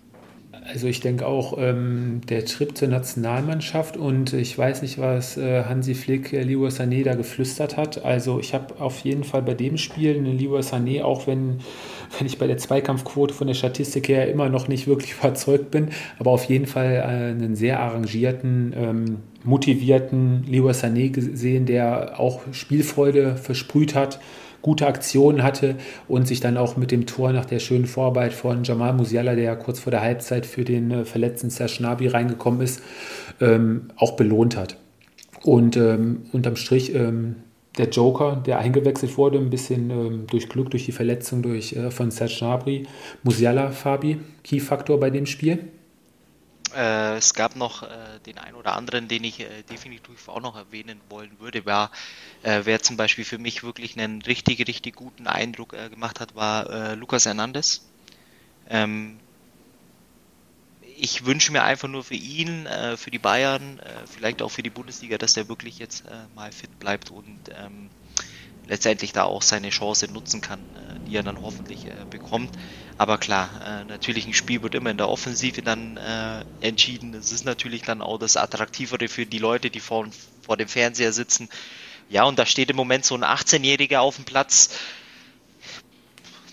Also ich denke auch ähm, der Trip zur Nationalmannschaft und ich weiß nicht, was äh, Hansi Flick äh, Liwa Sané da geflüstert hat. Also ich habe auf jeden Fall bei dem Spiel eine Liwa Sané, auch wenn, (laughs) wenn ich bei der Zweikampfquote von der Statistik her immer noch nicht wirklich (laughs) überzeugt bin, aber auf jeden Fall äh, einen sehr arrangierten, ähm, motivierten Liwa Sané gesehen, der auch Spielfreude versprüht hat gute Aktionen hatte und sich dann auch mit dem Tor nach der schönen Vorarbeit von Jamal Musiala, der ja kurz vor der Halbzeit für den äh, verletzten Serge reingekommen ist, ähm, auch belohnt hat. Und ähm, unterm Strich ähm, der Joker, der eingewechselt wurde, ein bisschen ähm, durch Glück, durch die Verletzung durch, äh, von Serge Gnabry, Musiala, Fabi, Key-Faktor bei dem Spiel. Äh, es gab noch äh, den einen oder anderen, den ich äh, definitiv auch noch erwähnen wollen würde. War, äh, wer zum Beispiel für mich wirklich einen richtig, richtig guten Eindruck äh, gemacht hat, war äh, Lucas Hernandez. Ähm, ich wünsche mir einfach nur für ihn, für die Bayern, vielleicht auch für die Bundesliga, dass der wirklich jetzt mal fit bleibt und ähm, letztendlich da auch seine Chance nutzen kann, die er dann hoffentlich bekommt. Aber klar, äh, natürlich ein Spiel wird immer in der Offensive dann äh, entschieden. Es ist natürlich dann auch das Attraktivere für die Leute, die vor, vor dem Fernseher sitzen. Ja, und da steht im Moment so ein 18-Jähriger auf dem Platz,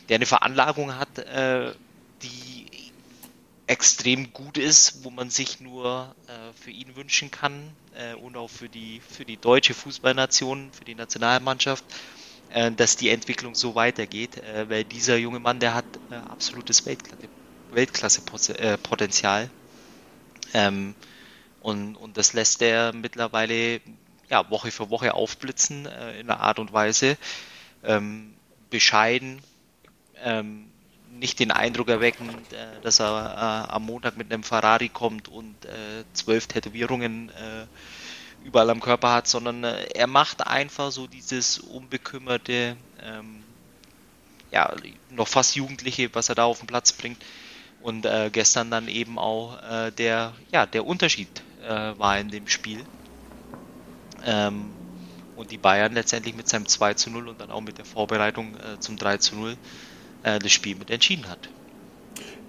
der eine Veranlagung hat, äh, die extrem gut ist, wo man sich nur äh, für ihn wünschen kann äh, und auch für die, für die deutsche Fußballnation, für die Nationalmannschaft. Äh, dass die Entwicklung so weitergeht, äh, weil dieser junge Mann, der hat äh, absolutes Weltklasse-Potenzial. Ähm, und, und das lässt er mittlerweile ja, Woche für Woche aufblitzen in einer Art und Weise. Ähm, bescheiden, ähm, nicht den Eindruck erwecken, äh, dass er äh, am Montag mit einem Ferrari kommt und äh, zwölf Tätowierungen überall am Körper hat, sondern äh, er macht einfach so dieses unbekümmerte, ähm, ja, noch fast Jugendliche, was er da auf den Platz bringt. Und äh, gestern dann eben auch äh, der, ja, der Unterschied äh, war in dem Spiel. Ähm, und die Bayern letztendlich mit seinem 2 zu 0 und dann auch mit der Vorbereitung äh, zum 3 zu 0 äh, das Spiel mit entschieden hat.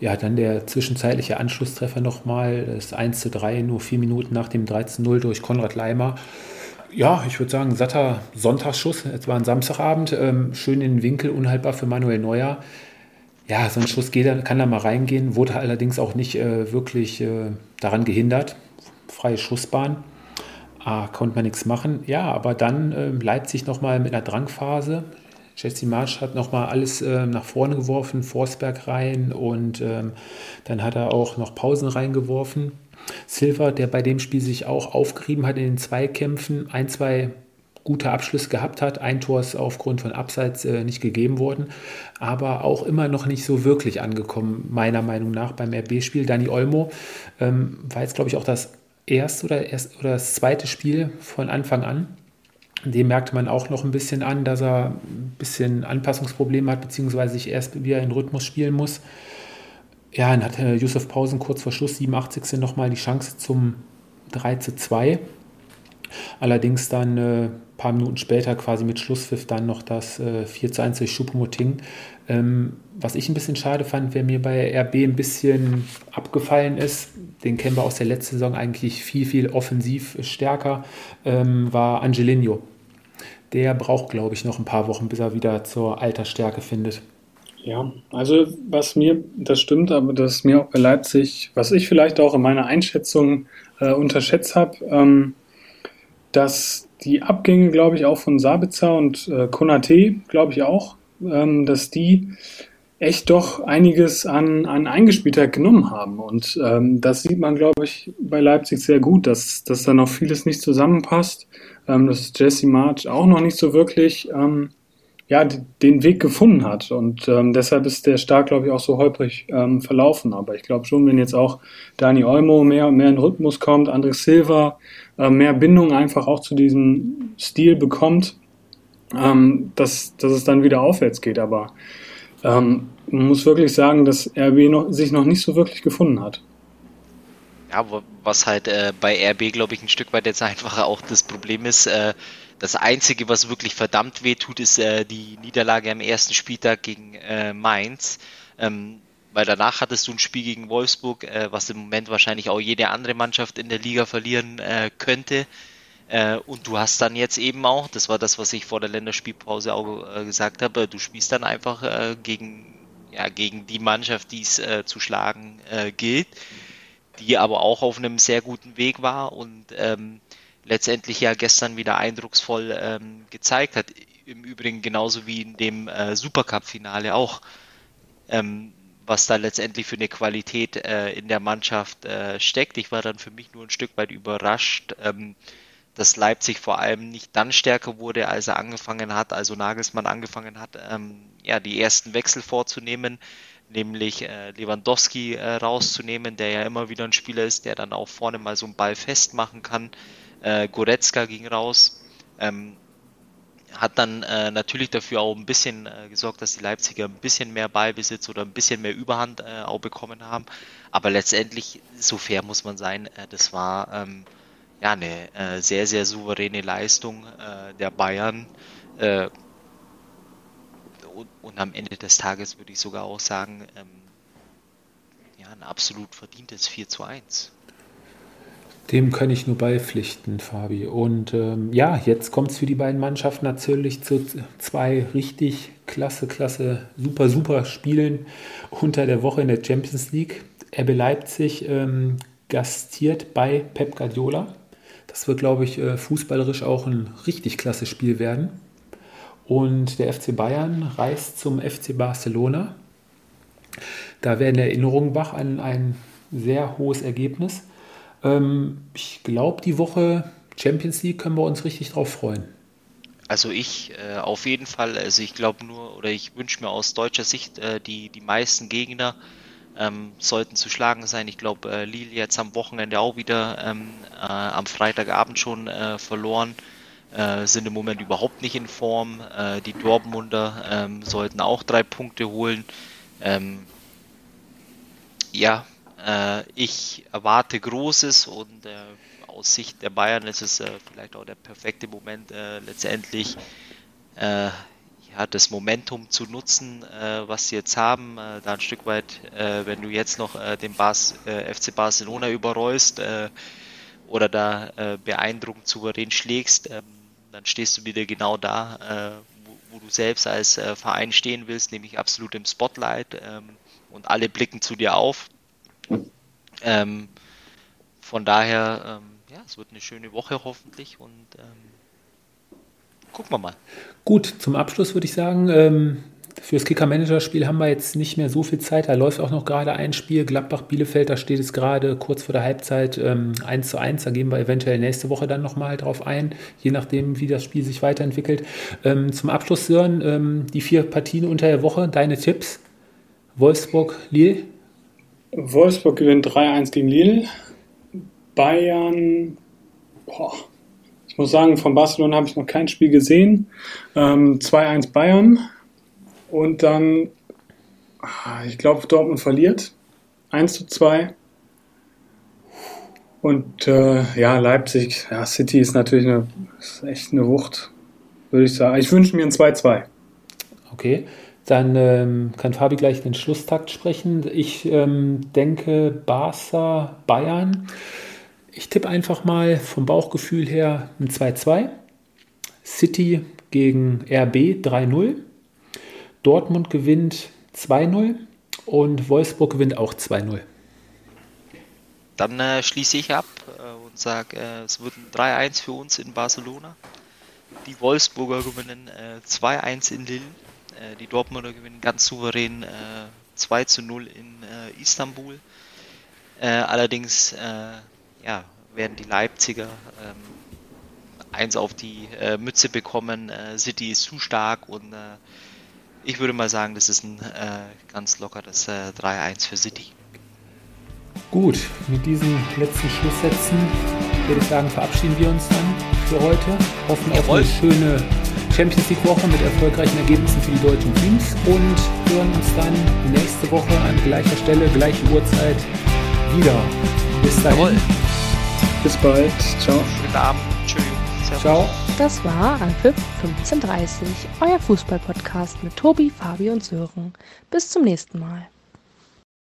Ja, dann der zwischenzeitliche Anschlusstreffer nochmal, das 1 zu 3, nur vier Minuten nach dem 3 zu 0 durch Konrad Leimer. Ja, ich würde sagen, satter Sonntagsschuss. Es war ein Samstagabend, ähm, schön in den Winkel, unhaltbar für Manuel Neuer. Ja, so ein Schuss geht, kann da mal reingehen, wurde allerdings auch nicht äh, wirklich äh, daran gehindert. Freie Schussbahn. Ah, konnte man nichts machen. Ja, aber dann äh, Leipzig nochmal mit einer Drangphase. Jesse Marsch hat nochmal alles äh, nach vorne geworfen, Forsberg rein und ähm, dann hat er auch noch Pausen reingeworfen. Silva, der bei dem Spiel sich auch aufgerieben hat in den Zweikämpfen, ein, zwei gute Abschlüsse gehabt hat. Ein Tor ist aufgrund von Abseits äh, nicht gegeben worden, aber auch immer noch nicht so wirklich angekommen, meiner Meinung nach, beim RB-Spiel. Dani Olmo ähm, war jetzt, glaube ich, auch das erste oder, erst, oder das zweite Spiel von Anfang an dem merkte man auch noch ein bisschen an, dass er ein bisschen Anpassungsprobleme hat, beziehungsweise sich erst wieder in Rhythmus spielen muss. Ja, dann hatte Yusuf Pausen kurz vor Schluss, 87. nochmal die Chance zum 3 zu 2. Allerdings dann ein äh, paar Minuten später, quasi mit Schlusspfiff, dann noch das äh, 4 zu 1 durch Schuppomoting. Ähm, was ich ein bisschen schade fand, wer mir bei RB ein bisschen abgefallen ist, den kennen wir aus der letzten Saison eigentlich viel, viel offensiv stärker, ähm, war Angelino. Der braucht, glaube ich, noch ein paar Wochen, bis er wieder zur alter Stärke findet. Ja, also was mir, das stimmt, aber das mir auch bei Leipzig, was ich vielleicht auch in meiner Einschätzung äh, unterschätzt habe, ähm, dass die Abgänge, glaube ich, auch von Sabitzer und äh, Konate, glaube ich auch, ähm, dass die echt doch einiges an, an Eingespieltheit genommen haben. Und ähm, das sieht man, glaube ich, bei Leipzig sehr gut, dass, dass da noch vieles nicht zusammenpasst, ähm, dass Jesse March auch noch nicht so wirklich ähm, ja, den Weg gefunden hat. Und ähm, deshalb ist der Start, glaube ich, auch so holprig ähm, verlaufen. Aber ich glaube schon, wenn jetzt auch Dani Olmo mehr und mehr in Rhythmus kommt, André Silva äh, mehr Bindung einfach auch zu diesem Stil bekommt, ähm, dass, dass es dann wieder aufwärts geht. Aber ähm, man muss wirklich sagen, dass RB noch, sich noch nicht so wirklich gefunden hat. Ja, was halt äh, bei RB, glaube ich, ein Stück weit jetzt einfach auch das Problem ist, äh, das Einzige, was wirklich verdammt weh tut, ist äh, die Niederlage am ersten Spieltag gegen äh, Mainz. Ähm, weil danach hattest du ein Spiel gegen Wolfsburg, äh, was im Moment wahrscheinlich auch jede andere Mannschaft in der Liga verlieren äh, könnte. Äh, und du hast dann jetzt eben auch, das war das, was ich vor der Länderspielpause auch äh, gesagt habe, du spielst dann einfach gegen, ja, gegen die Mannschaft, die es zu schlagen gilt, die aber auch auf einem sehr guten Weg war und ähm, letztendlich ja gestern wieder eindrucksvoll ähm, gezeigt hat. Im Übrigen genauso wie in dem äh, Supercup-Finale auch, ähm, was da letztendlich für eine Qualität äh, in der Mannschaft äh, steckt. Ich war dann für mich nur ein Stück weit überrascht, ähm, dass Leipzig vor allem nicht dann stärker wurde, als er angefangen hat, also Nagelsmann angefangen hat, ähm, ja, die ersten Wechsel vorzunehmen, nämlich äh, Lewandowski äh, rauszunehmen, der ja immer wieder ein Spieler ist, der dann auch vorne mal so einen Ball festmachen kann. Äh, Goretzka ging raus. Ähm, hat dann äh, natürlich dafür auch ein bisschen äh, gesorgt, dass die Leipziger ein bisschen mehr Ballbesitz oder ein bisschen mehr Überhand äh, auch bekommen haben. Aber letztendlich, so fair muss man sein, äh, das war ähm, ja eine äh, sehr, sehr souveräne Leistung äh, der Bayern. Äh, und, und, am Ende des Tages würde ich sogar auch sagen, ähm, ja, ein absolut verdientes 4 zu 1. Dem kann ich nur beipflichten, Fabi. Und ähm, ja, jetzt kommt es für die beiden Mannschaften natürlich zu zwei richtig klasse, klasse, super, super Spielen unter der Woche in der Champions League. RB Leipzig ähm, gastiert bei Pep Guardiola. Das wird, glaube ich, äh, fußballerisch auch ein richtig klasse Spiel werden. Und der FC Bayern reist zum FC Barcelona. Da werden Erinnerungen wach an ein sehr hohes Ergebnis. Ähm, ich glaube, die Woche Champions League können wir uns richtig drauf freuen. Also ich äh, auf jeden Fall, also ich glaube nur, oder ich wünsche mir aus deutscher Sicht, äh, die, die meisten Gegner ähm, sollten zu schlagen sein. Ich glaube, äh, Lille jetzt am Wochenende auch wieder ähm, äh, am Freitagabend schon äh, verloren, äh, sind im Moment überhaupt nicht in Form. die Dortmunder ähm, sollten auch drei Punkte holen. Ähm, ja, äh, ich erwarte Großes und äh, aus Sicht der Bayern ist es äh, vielleicht auch der perfekte Moment, äh, letztendlich äh, ja, das Momentum zu nutzen, äh, was sie jetzt haben. da ein Stück weit, wenn du jetzt noch den Bas, FC Barcelona überrollst oder da beeindruckend souverän schlägst, ähm, dann stehst du wieder genau da, wo, wo, du selbst als Verein stehen willst, nämlich absolut im Spotlight ähm, und alle blicken zu dir auf. Ähm, von daher, ähm, ja, es wird eine schöne Woche hoffentlich und ähm, gucken wir mal. Gut, zum Abschluss würde ich sagen, ähm, fürs Kicker-Manager-Spiel haben wir jetzt nicht mehr so viel Zeit. Da läuft auch noch gerade ein Spiel. Gladbach-Bielefeld, da steht es gerade kurz vor der Halbzeit ähm, 1 zu 1. Da gehen wir eventuell nächste Woche dann nochmal drauf ein, je nachdem, wie das Spiel sich weiterentwickelt. Ähm, zum Abschluss, Sören, ähm, die vier Partien unter der Woche, deine Tipps? Wolfsburg, Lille? Wolfsburg gewinnt 3-1 gegen Lille. Bayern, boah, ich muss sagen, von Barcelona habe ich noch kein Spiel gesehen. Ähm, 2-1 Bayern. Und dann, ah, ich glaube, Dortmund verliert. 1 zu 2. Und äh, ja, Leipzig, ja, City ist natürlich eine, ist echt eine Wucht, würde ich sagen. Ich wünsche mir ein 2-2. Okay, dann ähm, kann Fabi gleich den Schlusstakt sprechen. Ich ähm, denke Barca, Bayern. Ich tippe einfach mal vom Bauchgefühl her ein 2-2. City gegen RB 3-0. Dortmund gewinnt 2-0 und Wolfsburg gewinnt auch 2-0. Dann äh, schließe ich ab äh, und sage, äh, es wird ein 3-1 für uns in Barcelona. Die Wolfsburger gewinnen 2-1 äh, in Lille. Äh, die Dortmunder gewinnen ganz souverän 2 äh, 0 in Istanbul. allerdings ja, werden die Leipziger ähm, eins auf die Mütze bekommen. City ist zu stark und ich würde mal sagen, das ist ein ganz lockeres 3-1 für City. Gut, mit diesen letzten Schlusssätzen würde ich sagen, verabschieden wir uns dann für heute. Hoffen Jawohl. auf eine schöne Champions League Woche mit erfolgreichen Ergebnissen für die deutschen Teams und hören uns dann nächste Woche an gleicher Stelle, gleiche Uhrzeit wieder. Bis dahin. Jawohl. Bis bald. Ciao. Schönen Abend. Tschüss. Ciao. Das war Anpfiff 1530, euer Fußballpodcast mit Tobi, Fabi und Sören. Bis zum nächsten Mal.